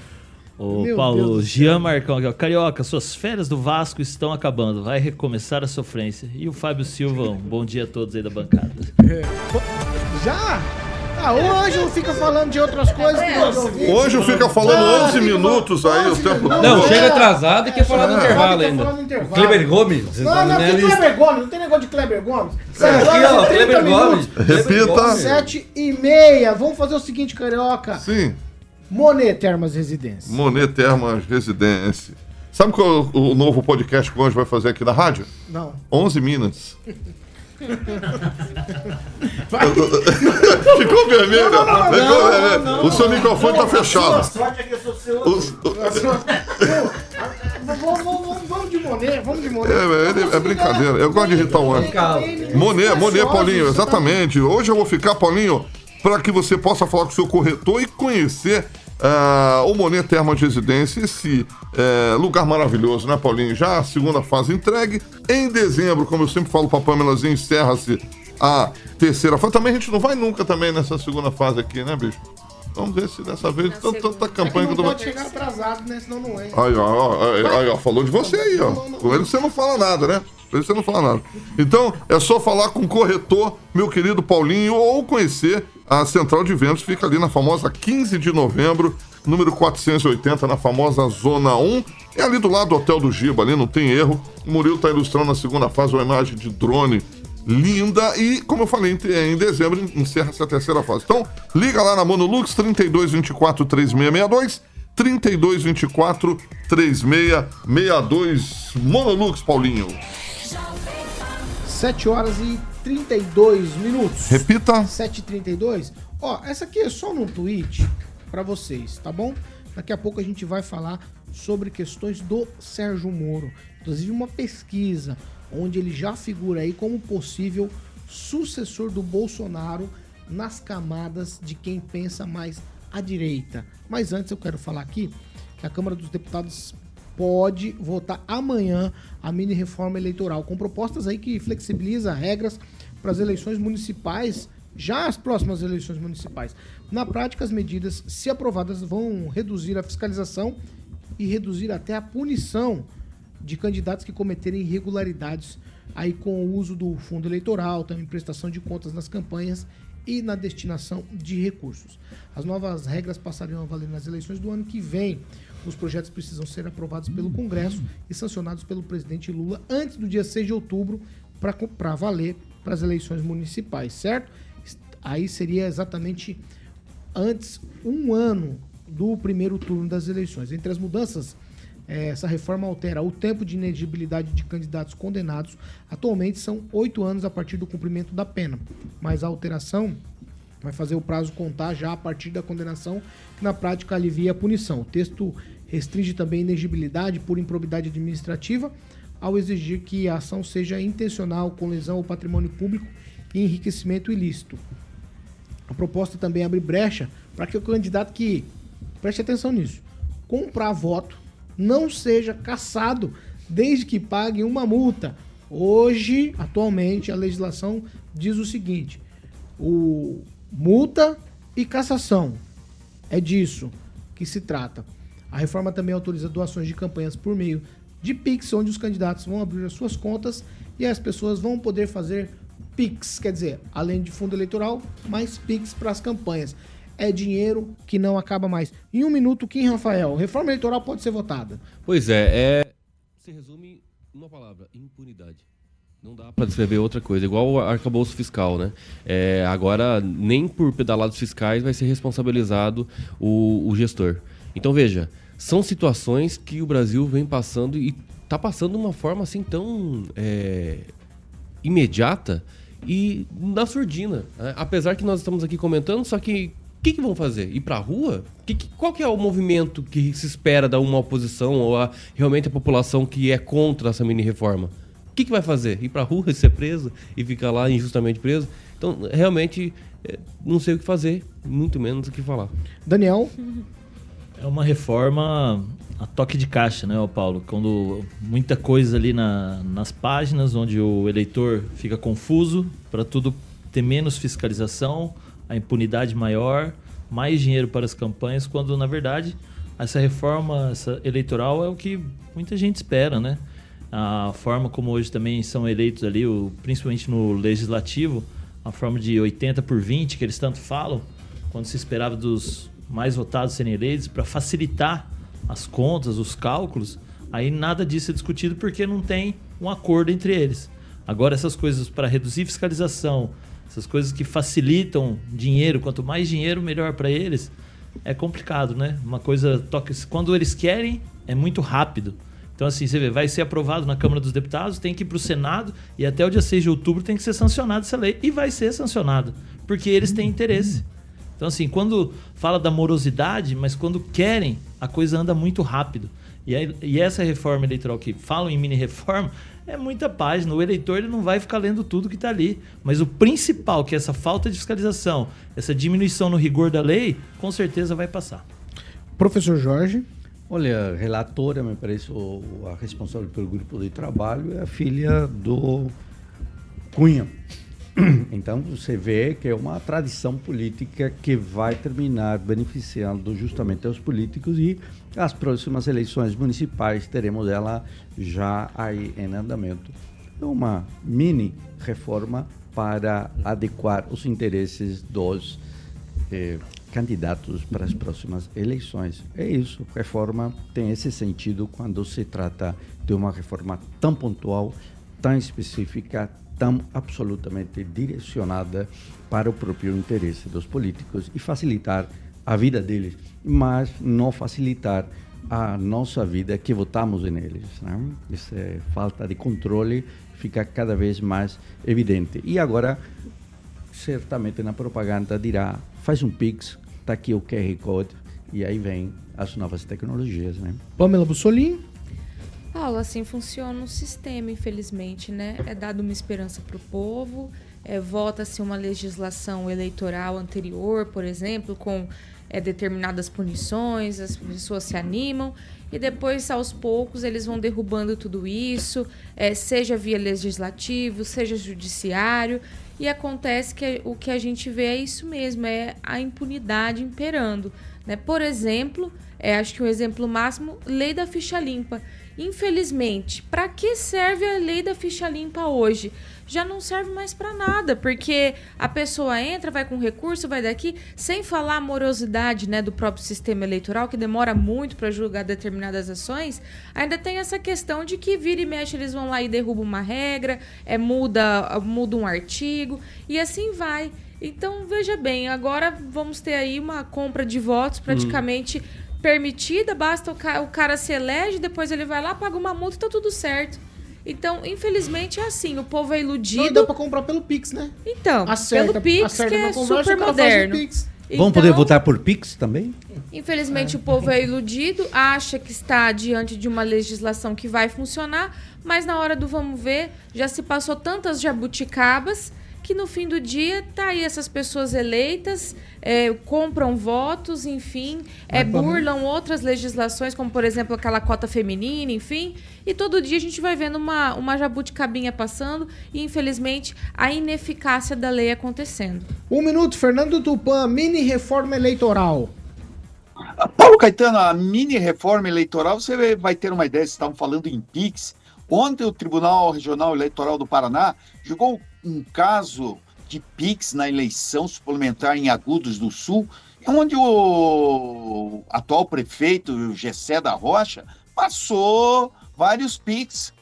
Ô, Meu Paulo, Jean Marcão aqui, ó. Carioca, suas férias do Vasco estão acabando. Vai recomeçar a sofrência. E o Fábio Silva, um bom dia a todos aí da bancada. Já? Ah, o Ângelo fica falando de outras coisas que nós ouvimos. Hoje fica falando Ah, 11 fica minutos aí, o tempo Não, chega atrasado e quer falar do É. intervalo ainda. Kleber Gomes? Não, não, tem Kleber Gomes, não tem negócio de Kleber Gomes. Aqui, ó, Kleber Gomes. Repita. Sete e meia. Vamos fazer o seguinte, Carioca. Sim. Monet Termas Residência. Monet Termas Residência. Sabe qual é o novo podcast que o Anjo vai fazer aqui na rádio? Não. 11 Minas. Ficou vermelho? Não, não, não, Ficou não, vermelho. não, o seu microfone tá fechado. sorte é que eu sou seu. Vamos, de Monet, vamos de Monet. É, ele- é brincadeira. Eu gosto de irritar o Anjo. Monet, Monet, Paulinho, exatamente. Hoje eu vou ficar, Paulinho, para que você possa falar com o seu corretor e conhecer ah, o Monet Termas de Residência, esse eh, lugar maravilhoso, né, Paulinho? Já a segunda fase entregue. Em dezembro, como eu sempre falo para Pamelazinha, encerra-se a terceira fase. Também a gente não vai nunca também nessa segunda fase aqui, né, bicho? Vamos ver se dessa vez tanta, tanta campanha que eu não tô. pode chegar atrasado, né? Senão não é. Aí, ó, aí, ó, falou de você aí, ó. Com ele você não fala nada, né? Ele você não fala nada. Então, é só falar com o corretor, meu querido Paulinho, ou conhecer a central de vendas, fica ali na famosa 15 de novembro, número 480, na famosa Zona 1. É ali do lado do Hotel do Giba, ali não tem erro. O Murilo tá ilustrando na segunda fase uma imagem de drone linda e, como eu falei, em dezembro encerra-se a terceira fase. Então, liga lá na Monolux 3224 3662 3224 3662 Monolux, Paulinho. 7 horas e 32 minutos. Repita. 7 e 32 Ó, essa aqui é só num tweet pra vocês, tá bom? Daqui a pouco a gente vai falar sobre questões do Sérgio Moro. Inclusive uma pesquisa onde ele já figura aí como possível sucessor do Bolsonaro nas camadas de quem pensa mais à direita. Mas antes eu quero falar aqui que a Câmara dos Deputados pode votar amanhã a mini reforma eleitoral, com propostas aí que flexibiliza regras para as eleições municipais, já as próximas eleições municipais. Na prática, as medidas, se aprovadas, vão reduzir a fiscalização e reduzir até a punição de candidatos que cometerem irregularidades aí com o uso do fundo eleitoral, também prestação de contas nas campanhas e na destinação de recursos. As novas regras passariam a valer nas eleições do ano que vem. Os projetos precisam ser aprovados pelo Congresso e sancionados pelo presidente Lula antes do dia 6 de outubro para valer para as eleições municipais, certo? Aí seria exatamente antes, um ano do primeiro turno das eleições. Entre as mudanças, eh, essa reforma altera o tempo de inegibilidade de candidatos condenados. Atualmente são oito anos a partir do cumprimento da pena, mas a alteração vai fazer o prazo contar já a partir da condenação, que na prática alivia a punição. O texto restringe também a inegibilidade por improbidade administrativa, ao exigir que a ação seja intencional, com lesão ao patrimônio público e enriquecimento ilícito. A proposta também abre brecha para que o candidato que, preste atenção nisso, comprar voto não seja caçado desde que pague uma multa. Hoje, atualmente, a legislação diz o seguinte: o multa e cassação. É disso que se trata. A reforma também autoriza doações de campanhas por meio de Pix, onde os candidatos vão abrir as suas contas e as pessoas vão poder fazer Pix, quer dizer, além de fundo eleitoral, mais Pix para as campanhas. É dinheiro que não acaba mais. Em um minuto, Kim Rafael, reforma eleitoral pode ser votada. Pois é, é. Se resume uma palavra: impunidade. Não dá para descrever outra coisa, igual o arcabouço fiscal, né? É, agora, nem por pedalados fiscais vai ser responsabilizado o, o gestor. Então, veja, são situações que o Brasil vem passando e está passando de uma forma assim tão é, imediata e na surdina. né? Apesar que nós estamos aqui comentando, só que o que, que vão fazer? Ir pra rua? Que, que- qual que é o movimento que se espera da uma oposição ou a, realmente a população que é contra essa mini reforma? O que, que vai fazer? Ir pra rua e ser preso e ficar lá injustamente preso? Então, realmente, é, não sei o que fazer, muito menos o que falar. Daniel? É uma reforma a toque de caixa, né, Paulo? Quando muita coisa ali na- nas páginas, onde o eleitor fica confuso, para tudo ter menos fiscalização, a impunidade maior, mais dinheiro para as campanhas, quando na verdade essa reforma essa eleitoral é o que muita gente espera, né? A forma como hoje também são eleitos ali, o, principalmente no legislativo, a forma de 80 por 20 que eles tanto falam, quando se esperava dos mais votados serem eleitos, para facilitar as contas, os cálculos, aí nada disso é discutido porque não tem um acordo entre eles. Agora, essas coisas para reduzir fiscalização, essas coisas que facilitam dinheiro, quanto mais dinheiro, melhor para eles, é complicado, né? Uma coisa toca. Quando eles querem, é muito rápido. Então, assim, você vê, vai ser aprovado na Câmara dos Deputados, tem que ir para o Senado e até o dia 6 de outubro tem que ser sancionada essa lei. E vai ser sancionada, porque eles têm interesse. Então, assim, quando fala da morosidade, mas quando querem, a coisa anda muito rápido. E, aí, e essa reforma eleitoral que falam em mini-reforma é muita página. O eleitor ele não vai ficar lendo tudo que está ali. Mas o principal, que é essa falta de fiscalização, essa diminuição no rigor da lei, com certeza vai passar. Professor Jorge. Olha, relatora, me parece, a responsável pelo grupo de trabalho é a filha do Cunha. Então você vê que é uma tradição política que vai terminar beneficiando justamente os políticos e as próximas eleições municipais teremos ela já aí em andamento. É uma mini reforma para adequar os interesses dos eh, candidatos para as próximas eleições. É isso, reforma tem esse sentido quando se trata de uma reforma tão pontual, tão específica, tão absolutamente direcionada para o próprio interesse dos políticos e facilitar a vida deles, mas não facilitar a nossa vida que votamos neles. Né? Essa falta de controle fica cada vez mais evidente. E agora, certamente na propaganda dirá, faz um Pix, está aqui o QR Code, e aí vem as novas tecnologias. Né? Pamela Bussolini. Paulo, assim funciona o sistema, infelizmente, né? É dado uma esperança para o povo, é, vota-se uma legislação eleitoral anterior, por exemplo, com é, determinadas punições, as pessoas se animam e depois, aos poucos, eles vão derrubando tudo isso, é, seja via legislativo, seja judiciário, e acontece que o que a gente vê é isso mesmo, é a impunidade imperando. Né? Por exemplo, é, acho que o um exemplo máximo, lei da ficha limpa. Infelizmente, para que serve a lei da ficha limpa hoje? Já não serve mais para nada, porque a pessoa entra, vai com recurso, vai daqui, sem falar a morosidade né, do próprio sistema eleitoral, que demora muito para julgar determinadas ações, ainda tem essa questão de que vira e mexe, eles vão lá e derrubam uma regra, é, muda, muda um artigo, e assim vai. Então, veja bem, agora vamos ter aí uma compra de votos praticamente hum permitida, basta o cara, o cara se elege, depois ele vai lá, paga uma multa e tá tudo certo. Então, infelizmente, é assim, o povo é iludido. Não dá pra comprar pelo Pix, né? Então, acerta, pelo Pix, que é conversa, super moderno. Então, Vamos poder votar por Pix também? Infelizmente, é. o povo é iludido, acha que está diante de uma legislação que vai funcionar, mas na hora do vamos ver, já se passou tantas jabuticabas que no fim do dia tá aí essas pessoas eleitas, é, compram votos, enfim, é, burlam outras legislações, como por exemplo aquela cota feminina, enfim, e todo dia a gente vai vendo uma, uma jabuticabinha passando e infelizmente a ineficácia da lei acontecendo. Um minuto, Fernando Tupan, mini reforma eleitoral. Paulo Caetano, a mini reforma eleitoral, você vai ter uma ideia, vocês estavam falando em PIX. Ontem o Tribunal Regional Eleitoral do Paraná julgou um caso de PIX na eleição suplementar em Agudos do Sul, onde o atual prefeito Gessé da Rocha passou vários PIX.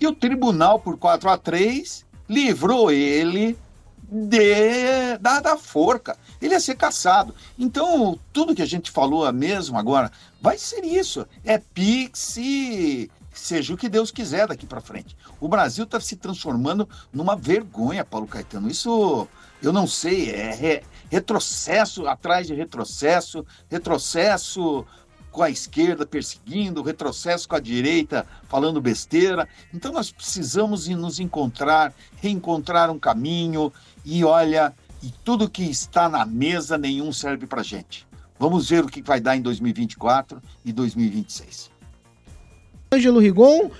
E o tribunal, por 4 a 3, livrou ele de, da, da forca. Ele ia ser caçado. Então, tudo que a gente falou mesmo agora vai ser isso. É Pix e seja o que Deus quiser daqui para frente. O Brasil está se transformando numa vergonha, Paulo Caetano. Isso eu não sei, é re, retrocesso atrás de retrocesso, retrocesso com a esquerda perseguindo, retrocesso com a direita falando besteira. Então nós precisamos nos encontrar, reencontrar um caminho e olha, e tudo que está na mesa nenhum serve para gente. Vamos ver o que vai dar em 2024 e 2026. Ângelo Rigon,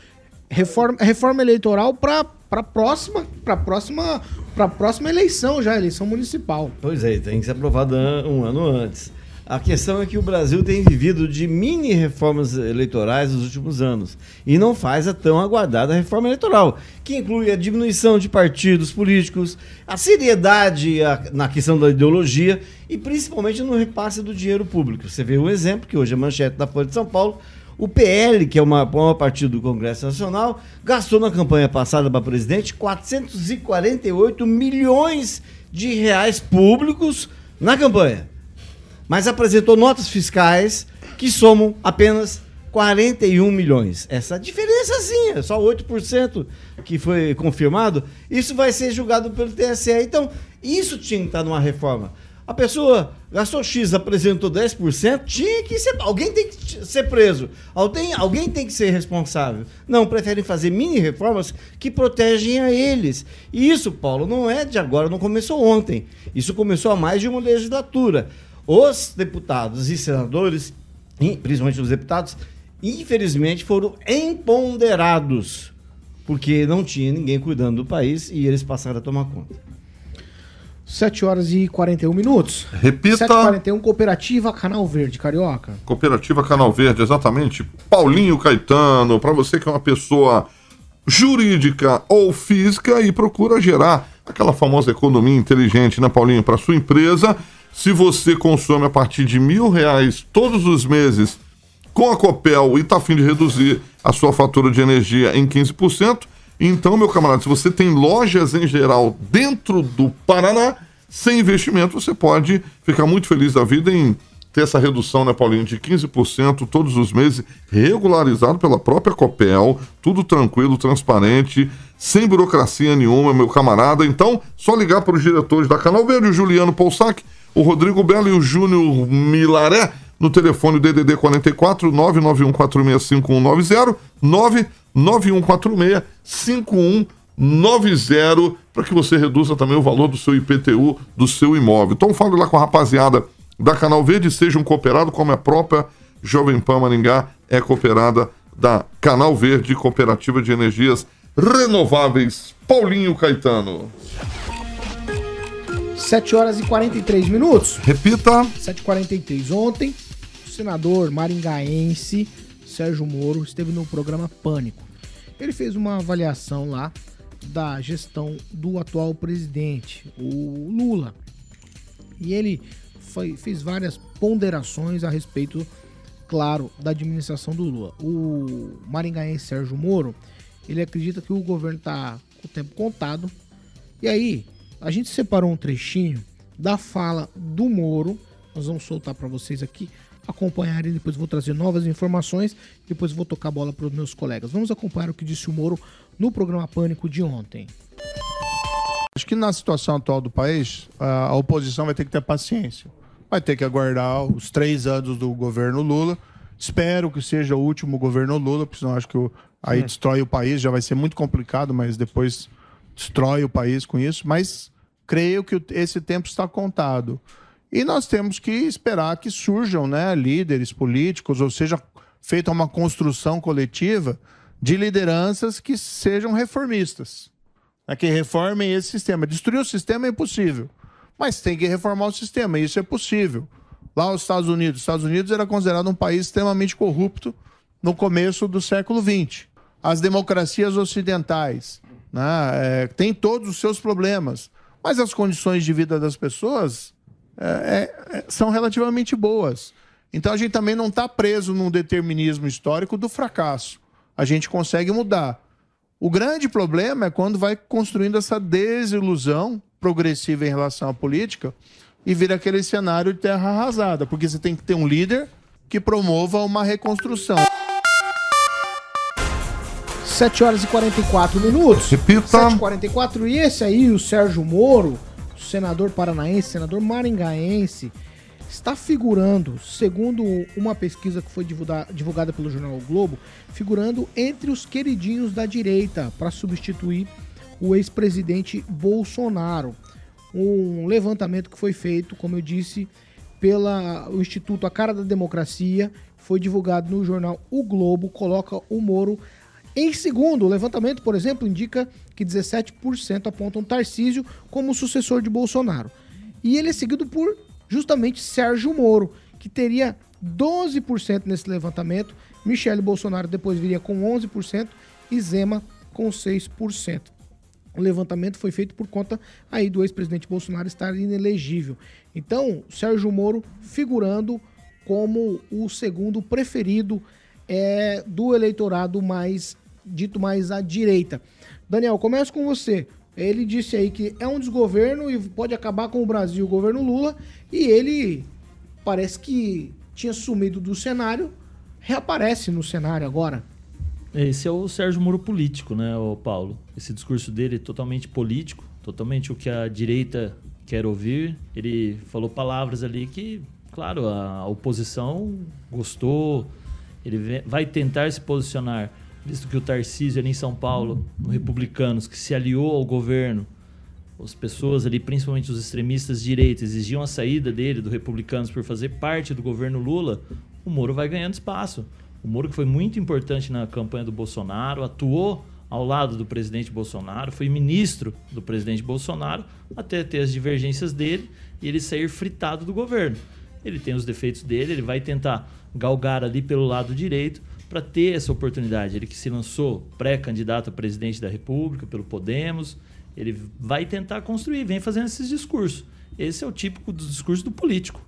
reforma, reforma eleitoral para para próxima para próxima para próxima eleição já eleição municipal pois é tem que ser aprovado um ano antes A questão é que o Brasil tem vivido de mini reformas eleitorais nos últimos anos e não faz a tão aguardada reforma eleitoral, que inclui a diminuição de partidos políticos, a seriedade na questão da ideologia e principalmente no repasse do dinheiro público. Você vê um exemplo que hoje é manchete da Folha de São Paulo. O PL, que é uma, maior partido do Congresso Nacional, gastou na campanha passada para presidente 448 milhões de reais públicos na campanha mas apresentou notas fiscais que somam apenas 41 milhões. Essa diferençazinha, só 8% que foi confirmado, isso vai ser julgado pelo TSE. Então, isso tinha que estar numa reforma. A pessoa gastou X, apresentou 10%, tinha que ser. Alguém tem que ser preso. Alguém, alguém tem que ser responsável. Não, preferem fazer mini reformas que protegem a eles. E isso, Paulo, não é de agora, não começou ontem. Isso começou há mais de uma legislatura. Os deputados e senadores, principalmente os deputados, infelizmente foram empoderados, porque não tinha ninguém cuidando do país e eles passaram a tomar conta. 7 horas e 41 minutos. Repita. 7h41, Cooperativa Canal Verde, Carioca. Cooperativa Canal Verde, exatamente. Paulinho Caetano, para você que é uma pessoa jurídica ou física e procura gerar aquela famosa economia inteligente, né, Paulinho, para sua empresa. Se você consome a partir de mil reais todos os meses com a Copel e está afim de reduzir a sua fatura de energia em 15%, então, meu camarada, se você tem lojas em geral dentro do Paraná, sem investimento, você pode ficar muito feliz da vida em ter essa redução, né, Paulinho, de 15% todos os meses, regularizado pela própria Copel, tudo tranquilo, transparente, sem burocracia nenhuma, meu camarada. Então, só ligar para os diretores da Canal Verde, o Juliano Poussac, o Rodrigo Belo e o Júnior Milaré, no telefone DDD 44 991465190, 991465190, para que você reduza também o valor do seu IPTU do seu imóvel. Então fale lá com a rapaziada da Canal Verde, seja um cooperado, como a própria Jovem Pan Maringá é cooperada da Canal Verde, Cooperativa de Energias Renováveis. Paulinho Caetano. 7 horas e 43 minutos. Repita. 7h43. Ontem, senador maringaense Sérgio Moro esteve no programa Pânico. Ele fez uma avaliação lá da gestão do atual presidente, o Lula. E ele foi- fez várias ponderações a respeito, claro, da administração do Lula. O maringaense Sérgio Moro, ele acredita que o governo está com o tempo contado. E aí, a gente separou um trechinho da fala do Moro. Nós vamos soltar para vocês aqui acompanharem. Depois vou trazer novas informações. Depois vou tocar a bola para os meus colegas. Vamos acompanhar o que disse o Moro no programa Pânico de ontem. Acho que na situação atual do país, a oposição vai ter que ter paciência. Vai ter que aguardar os três anos do governo Lula. Espero que seja o último governo Lula, porque senão acho que aí Hum. destrói o país, já vai ser muito complicado, mas depois destrói o país com isso. Mas creio que esse tempo está contado. E nós temos que esperar que surjam né, líderes políticos, ou seja, feita uma construção coletiva de lideranças que sejam reformistas né, que reformem esse sistema. Destruir o sistema é impossível, mas tem que reformar o sistema, e isso é possível. Lá os Estados Unidos, os Estados Unidos era considerado um país extremamente corrupto no começo do século XX. As democracias ocidentais né, é, têm todos os seus problemas, mas as condições de vida das pessoas é, é, é, são relativamente boas. Então a gente também não está preso num determinismo histórico do fracasso. A gente consegue mudar. O grande problema é quando vai construindo essa desilusão progressiva em relação à política e vira aquele cenário de terra arrasada, porque você tem que ter um líder que promova uma reconstrução. 7 horas e 44 minutos. Repita. 7 e 44 E esse aí, o Sérgio Moro, senador paranaense, senador maringaense, está figurando, segundo uma pesquisa que foi divulga- divulgada pelo jornal o Globo, figurando entre os queridinhos da direita para substituir o ex-presidente Bolsonaro. Um levantamento que foi feito, como eu disse, pelo Instituto A Cara da Democracia, foi divulgado no jornal O Globo, coloca o Moro em segundo. O levantamento, por exemplo, indica que 17% apontam Tarcísio como sucessor de Bolsonaro. E ele é seguido por justamente Sérgio Moro, que teria 12% nesse levantamento. Michele Bolsonaro depois viria com 11% e Zema com 6%. O levantamento foi feito por conta aí do ex-presidente Bolsonaro estar inelegível. Então, Sérgio Moro figurando como o segundo preferido é, do eleitorado mais dito mais à direita. Daniel, começo com você. Ele disse aí que é um desgoverno e pode acabar com o Brasil, o governo Lula, e ele parece que tinha sumido do cenário, reaparece no cenário agora. Esse é o Sérgio Moro político, né, Paulo? Esse discurso dele é totalmente político, totalmente o que a direita quer ouvir. Ele falou palavras ali que, claro, a oposição gostou. Ele vai tentar se posicionar, visto que o Tarcísio ali em São Paulo, no Republicanos, que se aliou ao governo, as pessoas ali, principalmente os extremistas de direita, exigiam a saída dele, do Republicanos, por fazer parte do governo Lula, o Moro vai ganhando espaço. O Moro que foi muito importante na campanha do Bolsonaro, atuou ao lado do presidente Bolsonaro, foi ministro do presidente Bolsonaro, até ter as divergências dele e ele sair fritado do governo. Ele tem os defeitos dele, ele vai tentar galgar ali pelo lado direito para ter essa oportunidade. Ele que se lançou pré-candidato a presidente da República pelo Podemos, ele vai tentar construir, vem fazendo esses discursos. Esse é o típico do discurso do político.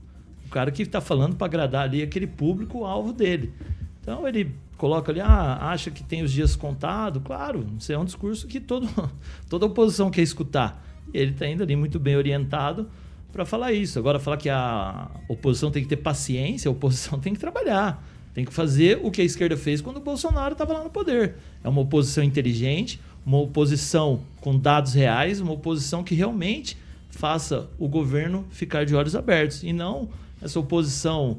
O cara que está falando para agradar ali aquele público alvo dele. Então ele coloca ali, ah, acha que tem os dias contados. Claro, isso é um discurso que todo, toda oposição quer escutar. Ele está indo ali muito bem orientado para falar isso. Agora, falar que a oposição tem que ter paciência, a oposição tem que trabalhar. Tem que fazer o que a esquerda fez quando o Bolsonaro estava lá no poder. É uma oposição inteligente, uma oposição com dados reais, uma oposição que realmente faça o governo ficar de olhos abertos. E não essa oposição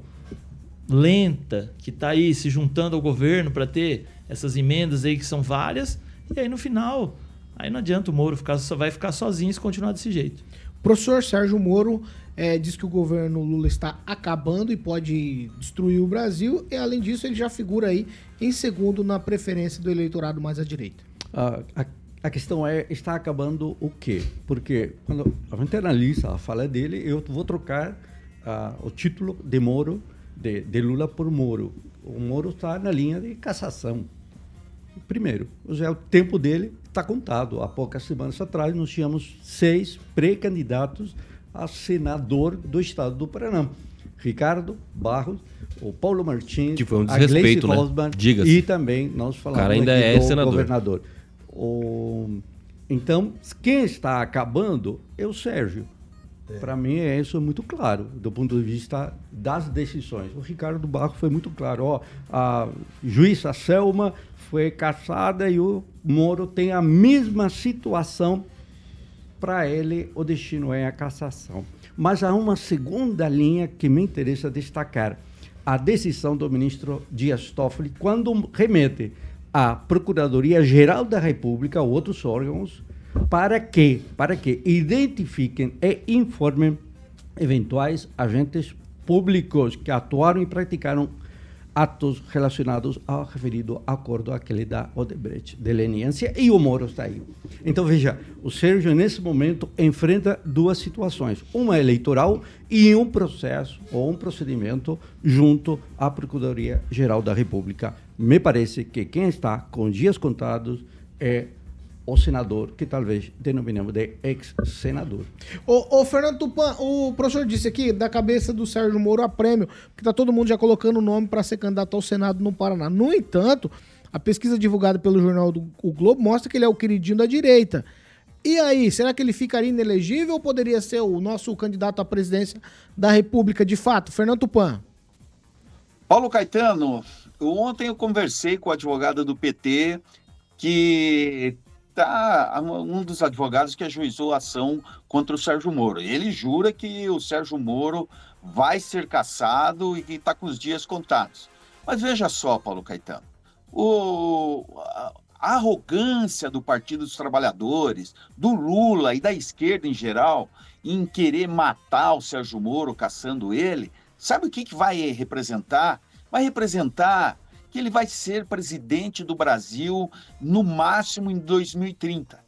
lenta que está aí se juntando ao governo para ter essas emendas aí que são várias. E aí no final, aí não adianta o Moro ficar, só vai ficar sozinho se continuar desse jeito. Professor Sérgio Moro é, diz que o governo Lula está acabando e pode destruir o Brasil. E além disso, ele já figura aí em segundo na preferência do eleitorado mais à direita. a, a questão é, está acabando o quê? Porque quando a gente analisa a fala dele, eu vou trocar uh, o título de Moro de, de Lula por Moro. O Moro está na linha de cassação. Primeiro, já o tempo dele está contado. Há poucas semanas atrás, nós tínhamos seis pré-candidatos a senador do estado do Paraná. Ricardo Barros, o Paulo Martins, que foi um desrespeito, né? E também nós falamos cara ainda é do senador. governador. O... Então, quem está acabando é o Sérgio. É. Para mim, é isso muito claro, do ponto de vista das decisões. O Ricardo Barro foi muito claro. Ó, a juíza Selma foi caçada e o Moro tem a mesma situação. Para ele, o destino é a cassação. Mas há uma segunda linha que me interessa destacar. A decisão do ministro Dias Toffoli, quando remete à Procuradoria-Geral da República, outros órgãos, para que, para que identifiquem e informem eventuais agentes públicos que atuaram e praticaram atos relacionados ao referido acordo aquele da Odebrecht, de leniência, e o Moro está aí. Então, veja, o Sérgio, nesse momento, enfrenta duas situações, uma eleitoral e um processo ou um procedimento junto à Procuradoria-Geral da República. Me parece que quem está com dias contados é o senador, que talvez denominemos de ex-senador. O, o, Fernando Tupan, o professor disse aqui da cabeça do Sérgio Moro a prêmio, que tá todo mundo já colocando o nome para ser candidato ao Senado no Paraná. No entanto, a pesquisa divulgada pelo jornal do o Globo mostra que ele é o queridinho da direita. E aí, será que ele ficaria inelegível ou poderia ser o nosso candidato à presidência da República de fato? Fernando Tupan. Paulo Caetano, ontem eu conversei com a advogada do PT que tá um dos advogados que ajuizou a ação contra o Sérgio Moro. Ele jura que o Sérgio Moro vai ser caçado e que está com os dias contados. Mas veja só, Paulo Caetano, o, a arrogância do Partido dos Trabalhadores, do Lula e da esquerda em geral, em querer matar o Sérgio Moro, caçando ele, sabe o que, que vai representar? Vai representar que ele vai ser presidente do Brasil no máximo em 2030.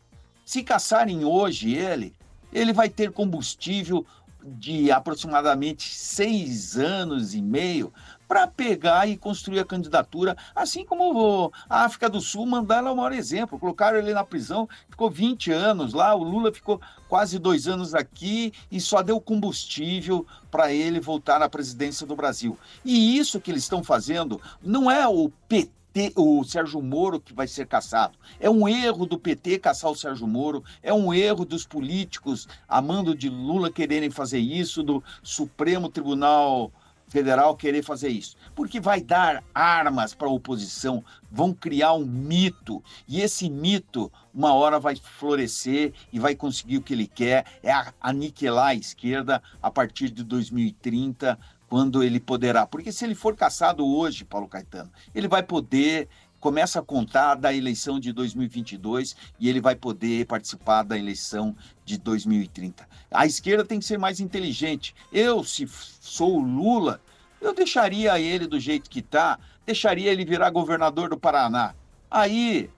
Se caçarem hoje ele, ele vai ter combustível de aproximadamente seis anos e meio para pegar e construir a candidatura, assim como a África do Sul, Mandela é o maior exemplo. Colocaram ele na prisão, ficou 20 anos lá, o Lula ficou quase dois anos aqui e só deu combustível para ele voltar à presidência do Brasil. E isso que eles estão fazendo não é o PT o Sérgio Moro que vai ser caçado. É um erro do PT caçar o Sérgio Moro, é um erro dos políticos, a mando de Lula, quererem fazer isso, do Supremo Tribunal Federal querer fazer isso. Porque vai dar armas para a oposição, vão criar um mito, e esse mito, uma hora vai florescer e vai conseguir o que ele quer, é aniquilar a esquerda a partir de 2030 quando ele poderá. Porque se ele for caçado hoje, Paulo Caetano, ele vai poder começa a contar da eleição de 2022 e ele vai poder participar da eleição de 2030. A esquerda tem que ser mais inteligente. Eu, se sou o Lula, eu deixaria ele do jeito que está, deixaria ele virar governador do Paraná. Aí,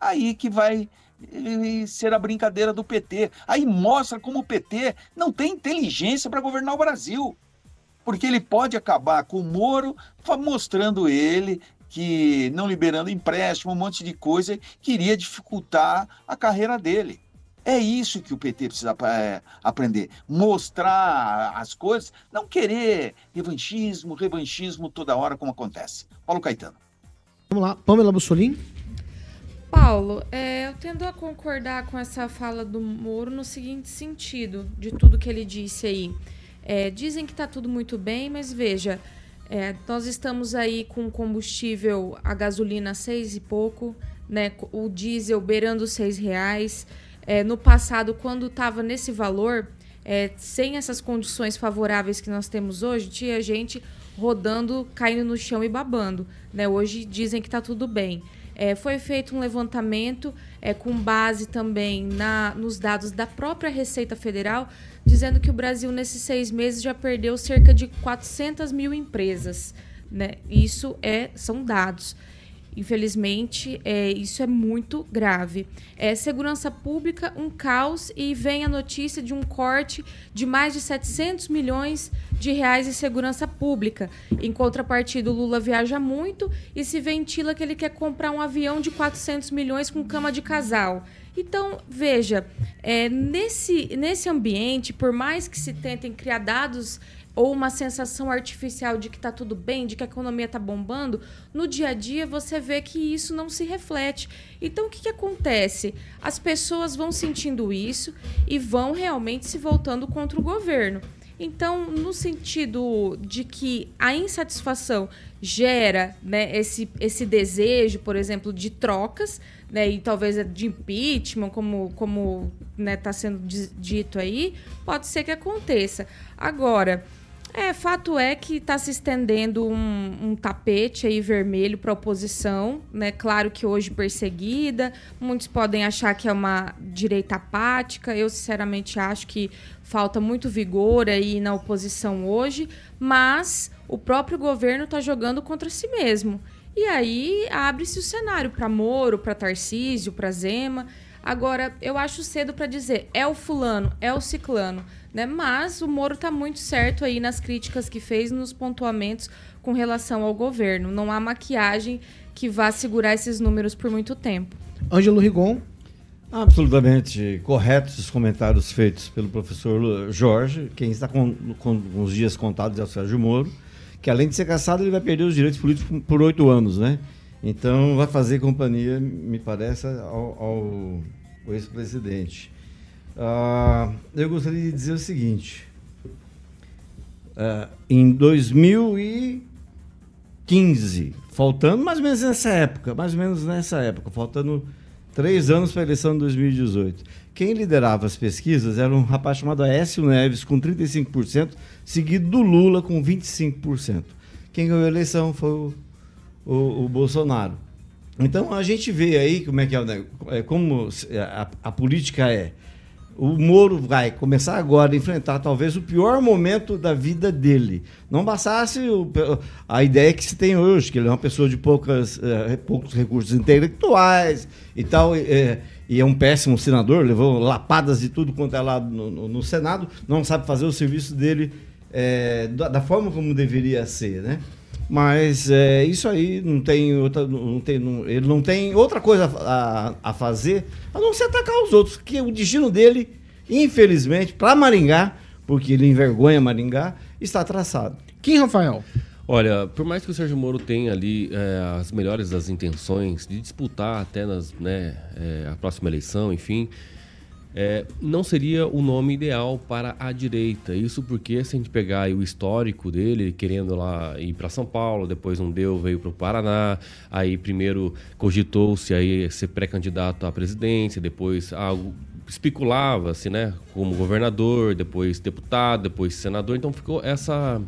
aí que vai ser a brincadeira do PT. Aí mostra como o PT não tem inteligência para governar o Brasil porque ele pode acabar com o Moro mostrando ele que não liberando empréstimo, um monte de coisa, queria dificultar a carreira dele. É isso que o PT precisa é, aprender. Mostrar as coisas, não querer revanchismo, revanchismo toda hora, como acontece. Paulo Caetano. Vamos lá, Pamela Bussolim. Paulo, é, eu tendo a concordar com essa fala do Moro no seguinte sentido, de tudo que ele disse aí. É, dizem que está tudo muito bem, mas veja, é, nós estamos aí com combustível, a gasolina seis e pouco, né? O diesel beirando seis reais. É, no passado, quando estava nesse valor, é, sem essas condições favoráveis que nós temos hoje, tinha gente rodando, caindo no chão e babando. Né? Hoje dizem que está tudo bem. É, foi feito um levantamento é, com base também na, nos dados da própria Receita Federal dizendo que o Brasil, nesses seis meses, já perdeu cerca de 400 mil empresas. Né? Isso é, são dados. Infelizmente, é, isso é muito grave. É segurança pública, um caos, e vem a notícia de um corte de mais de 700 milhões de reais em segurança pública. Em contrapartida, o Lula viaja muito e se ventila que ele quer comprar um avião de 400 milhões com cama de casal. Então, veja, é, nesse, nesse ambiente, por mais que se tentem criar dados ou uma sensação artificial de que está tudo bem, de que a economia está bombando, no dia a dia você vê que isso não se reflete. Então, o que, que acontece? As pessoas vão sentindo isso e vão realmente se voltando contra o governo. Então, no sentido de que a insatisfação gera né, esse, esse desejo, por exemplo, de trocas, né, e talvez de impeachment, como como né, tá sendo dito aí, pode ser que aconteça. Agora, é, fato é que está se estendendo um, um, tapete aí vermelho para oposição, né? Claro que hoje perseguida, muitos podem achar que é uma direita apática. Eu sinceramente acho que falta muito vigor aí na oposição hoje, mas o próprio governo está jogando contra si mesmo. E aí abre-se o cenário para Moro, para Tarcísio, para Zema. Agora, eu acho cedo para dizer é o fulano, é o ciclano, né? Mas o Moro está muito certo aí nas críticas que fez nos pontuamentos com relação ao governo. Não há maquiagem que vá segurar esses números por muito tempo. Ângelo Rigon. Absolutamente corretos os comentários feitos pelo professor Jorge. Quem está com, com os dias contados é o Sérgio Moro que além de ser caçado, ele vai perder os direitos políticos por oito anos, né? Então vai fazer companhia, me parece, ao, ao, ex-presidente. Uh, eu gostaria de dizer o seguinte: uh, em 2015, faltando mais ou menos nessa época, mais ou menos nessa época, faltando três anos para a eleição de 2018. Quem liderava as pesquisas era um rapaz chamado Aécio Neves, com 35%, seguido do Lula, com 25%. Quem ganhou a eleição foi o, o, o Bolsonaro. Então a gente vê aí como é que é, é como a, a política é. O Moro vai começar agora a enfrentar talvez o pior momento da vida dele. Não bastasse o- a ideia que se tem hoje, que ele é uma pessoa de poucas, eh, poucos recursos intelectuais e tal, eh, e é um péssimo senador, levou lapadas de tudo quanto é lá no, no- no Senado, não sabe fazer o serviço dele eh, da, da forma como deveria ser, né? Mas é, isso aí não tem outra, não tem, não- ele não tem outra coisa a, a- fazer a não ser atacar os outros, que o destino dele, infelizmente, para Maringá, porque ele envergonha Maringá, está traçado. Quem, Rafael? Olha, por mais que o Sérgio Moro tenha ali é, as melhores das intenções de disputar até nas, né, é, a próxima eleição, enfim, é, não seria o nome ideal para a direita. Isso porque se a gente pegar o histórico dele, querendo lá ir para São Paulo, depois não deu, veio para o Paraná, aí primeiro cogitou-se aí ser pré-candidato à presidência, depois algo especulava-se, né, como governador, depois deputado, depois senador, então ficou essa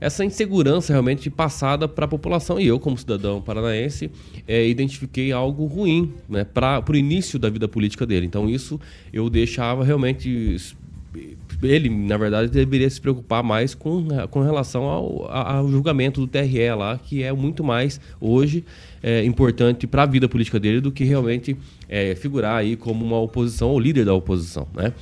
essa insegurança realmente passada para a população. E eu como cidadão paranaense eh, identifiquei algo ruim né para o início da vida política dele. Então isso eu deixava realmente ele na verdade deveria se preocupar mais com, com relação ao, ao julgamento do TRE lá que é muito mais hoje eh, importante para a vida política dele do que realmente eh, figurar aí como uma oposição ou líder da oposição né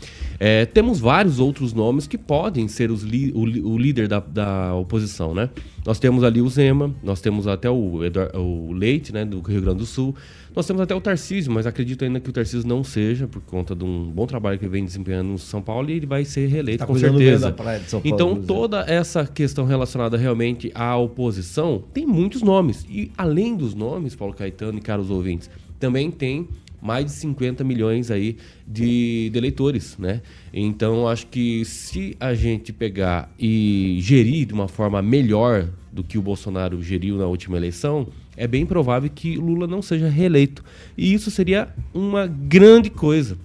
é, temos vários outros nomes que podem ser os li- o, o líder da, da oposição, né? Nós temos ali o Zema, nós temos até o, o Leite, né, do Rio Grande do Sul. Nós temos até o Tarcísio, mas acredito ainda que o Tarcísio não seja, por conta de um bom trabalho que ele vem desempenhando no São Paulo, e ele vai ser reeleito Tá com certeza. Paulo, então, toda essa questão relacionada realmente à oposição tem muitos nomes. E além dos nomes, Paulo Caetano e caros ouvintes, também tem mais de 50 milhões aí de, de eleitores, né? Então, acho que se a gente pegar e gerir de uma forma melhor do que o Bolsonaro geriu na última eleição, é bem provável que Lula não seja reeleito. E isso seria uma grande coisa.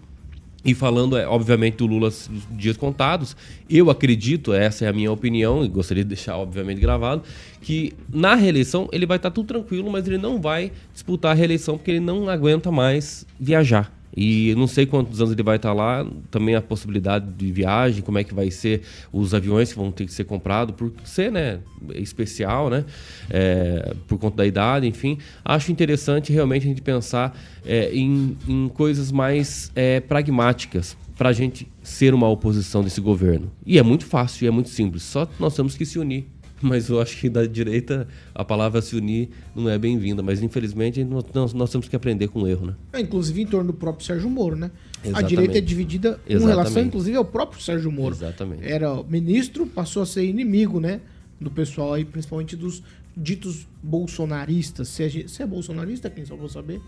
E falando, é, obviamente, do Lula dias contados, eu acredito, essa é a minha opinião, e gostaria de deixar, obviamente, gravado, que na reeleição ele vai estar tudo tranquilo, mas ele não vai disputar a reeleição porque ele não aguenta mais viajar. E não sei quantos anos ele vai estar lá, também a possibilidade de viagem, como é que vai ser os aviões que vão ter que ser comprados, por ser né, especial, né, é, por conta da idade, enfim. Acho interessante realmente a gente pensar é, em, em coisas mais é, pragmáticas para a gente ser uma oposição desse governo. E é muito fácil, é muito simples, só nós temos que se unir. Mas eu acho que da direita a palavra se unir não é bem-vinda, mas infelizmente nós, nós, temos que aprender com o erro, né? É, inclusive em torno do próprio Sérgio Moro, né? A Exatamente. direita é dividida com Exatamente. relação, inclusive, ao próprio Sérgio Moro. Exatamente. Era ministro, passou a ser inimigo, né? Do pessoal aí, principalmente dos ditos bolsonaristas. Se é, se é bolsonarista, quem só vou saber?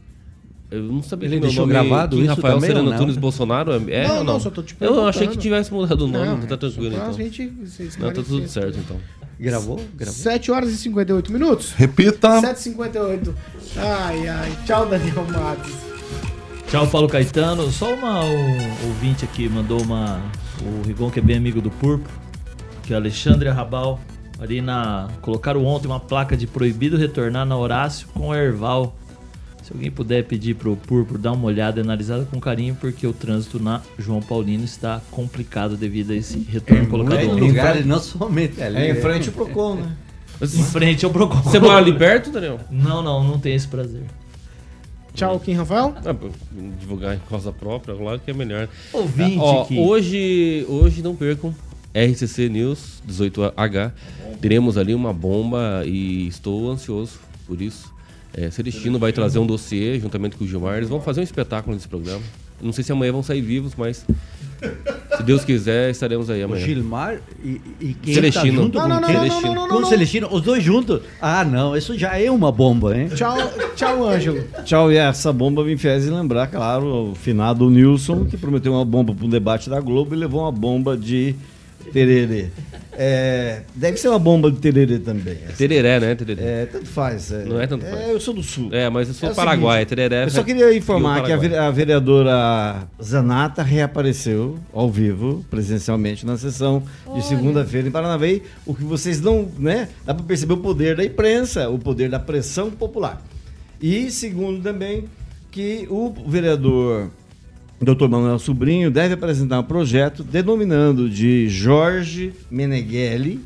Eu não sabia Ele deixou nome gravado isso Rafael também Sereno? Antunes Bolsonaro é Não, ou não, não? só tô te Eu achei que tivesse mudado o nome, Não, tá é, tranquilo então. gente não, tá tudo certo então. Gravou? Gravou? 7 horas e 58 minutos? Repita. 7h58. Ai, ai. Tchau, Daniel Matos. Tchau, Paulo Caetano. Só uma um, ouvinte aqui mandou uma. O Rigon, que é bem amigo do Purpo, que é o Alexandre Arrabal. Ali na. Colocaram ontem uma placa de proibido retornar na Horácio com Erval. Se alguém puder pedir pro Purpo dar uma olhada e analisada com carinho, porque o trânsito na João Paulino está complicado devido a esse retorno colocado muito ontem. lugar, não somente ali. É, É em frente ao Procon, né? Em frente ao Procon. Você mora ali perto, Daniel? Não, não, não tem esse prazer. Tchau, Kim Rafael. Ah, pô, divulgar em causa própria, claro que é melhor. Ouvinte Ó, que- hoje, hoje não percam RCC News 18H. Teremos ali uma bomba e estou ansioso por isso. É, Celestino vai trazer um dossiê juntamente com o Gilmar. Eles vão fazer um espetáculo nesse programa. Não sei se amanhã vão sair vivos, mas se Deus quiser, estaremos aí O amanhã. Gilmar e, e quem Celestino. tá junto Não, com não, não, quem? não, não, não, não, Com o não. Celestino, os dois juntos? Ah, não, isso já é uma bomba, hein? Tchau, tchau, Ângelo. Tchau, e essa bomba me fez lembrar, claro, o finado Nilson, que prometeu uma bomba para um debate da Globo e levou uma bomba de tererê. É, deve ser uma bomba de tererê também. essa. Tereré, né? Tereré. É, tanto faz. é. Não é tanto faz. É, eu sou do Sul. É, mas eu sou É o Paraguai, seguinte, tereré. Eu só é- queria e informar que a, vereadora Zanata reapareceu ao vivo, presencialmente, na sessão de segunda-feira em Paranavaí. O que vocês não, né? Dá para perceber o poder da imprensa, o poder da pressão popular. E segundo também que o vereador Dr. Manuel Sobrinho deve apresentar um projeto denominando de Jorge Meneghelli,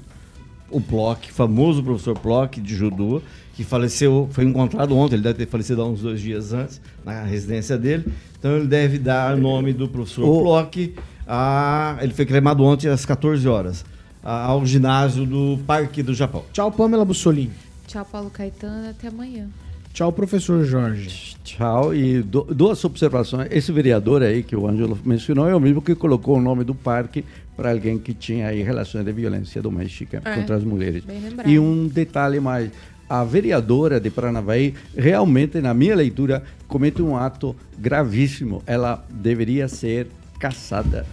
o Plock, famoso professor Plock de judô, que faleceu, foi encontrado ontem, ele deve ter falecido há uns dois dias antes, na residência dele. Então ele deve dar o nome do professor O- Plock, a, ele foi cremado ontem às 14 horas, a- ao ginásio do Parque do Japão. Tchau, Pamela Bussolini. Tchau, Paulo Caetano. Até amanhã. Tchau, professor Jorge. Tchau. E du- duas observações. Esse vereador aí que o Ângelo mencionou é o mesmo que colocou o nome do parque para alguém que tinha aí relações de violência doméstica É, contra as mulheres. E um detalhe mais. A vereadora de Paranavaí realmente, na minha leitura, comete um ato gravíssimo. Ela deveria ser caçada.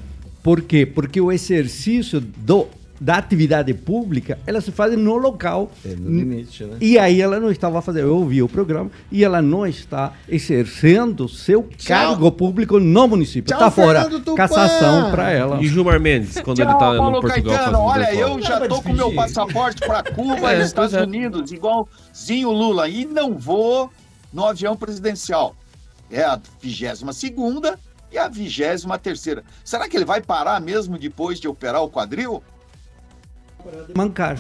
Por quê? Porque o exercício do, da atividade pública, ela se faz no local. É no limite, né? E aí ela não estava fazendo, eu ouvi o programa, e ela não está exercendo seu cargo público no município. Tchau, Está fora. Cassação para ela. E Gilmar Mendes, quando Tchau, ele tá Paulo no Portugal Caetano. Olha, decola? eu já tô com meu passaporte para Cuba É, e Estados é. Unidos, igualzinho o Lula. E não vou no avião presidencial. É a 22 segunda e a 23 terceira. Será que ele vai parar mesmo depois de operar o quadril? Mancar.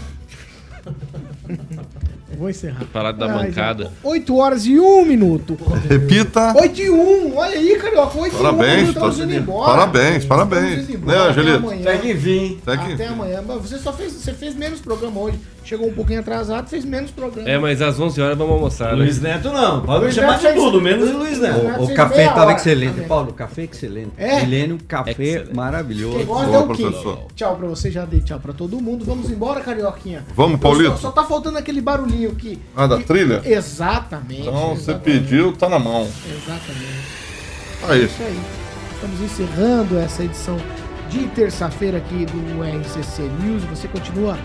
Vou encerrar. Parado da Ai, bancada. já- 8 horas e 1 minuto. Repita. 8 e 1. Olha aí, Carioca. 8 Parabéns, e 1. Estamos tá- indo embora. parabéns, parabéns. Né. Angelito? Até amanhã. Até amanhã. Mas você só fez, você fez menos programa hoje. Chegou um pouquinho atrasado, fez menos programa. É, mas às 11 horas vamos almoçar, né? Luiz Neto não, pode me Luiz chamar Neto de tudo, menos Luiz Neto. Luiz Neto O, o café estava hora excelente. também. Paulo, café excelente. É? Milênio, café Excelente. maravilhoso. Quem gosta Boa, é o quê? professor. Tchau pra você, já dei tchau pra todo mundo. Vamos embora, Carioquinha. Vamos, Só, Paulito? só tá faltando aquele barulhinho que. Ah, da que- trilha? Exatamente. Então, você exatamente. pediu, tá na mão. Exatamente. É isso. isso aí. Estamos encerrando essa edição de terça-feira aqui do RCC News. Você continua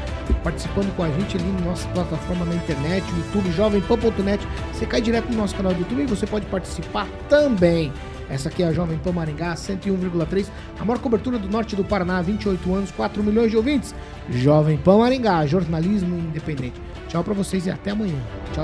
participando com a gente ali na nossa plataforma na internet, YouTube, jovempan.net. Você cai direto no nosso canal do YouTube e você pode participar também. Essa aqui é a Jovem Pan Maringá, 101,3, a maior cobertura do norte do Paraná, 28 anos, 4 milhões de ouvintes. Jovem Pan Maringá, jornalismo independente. Tchau pra vocês e até amanhã. Tchau.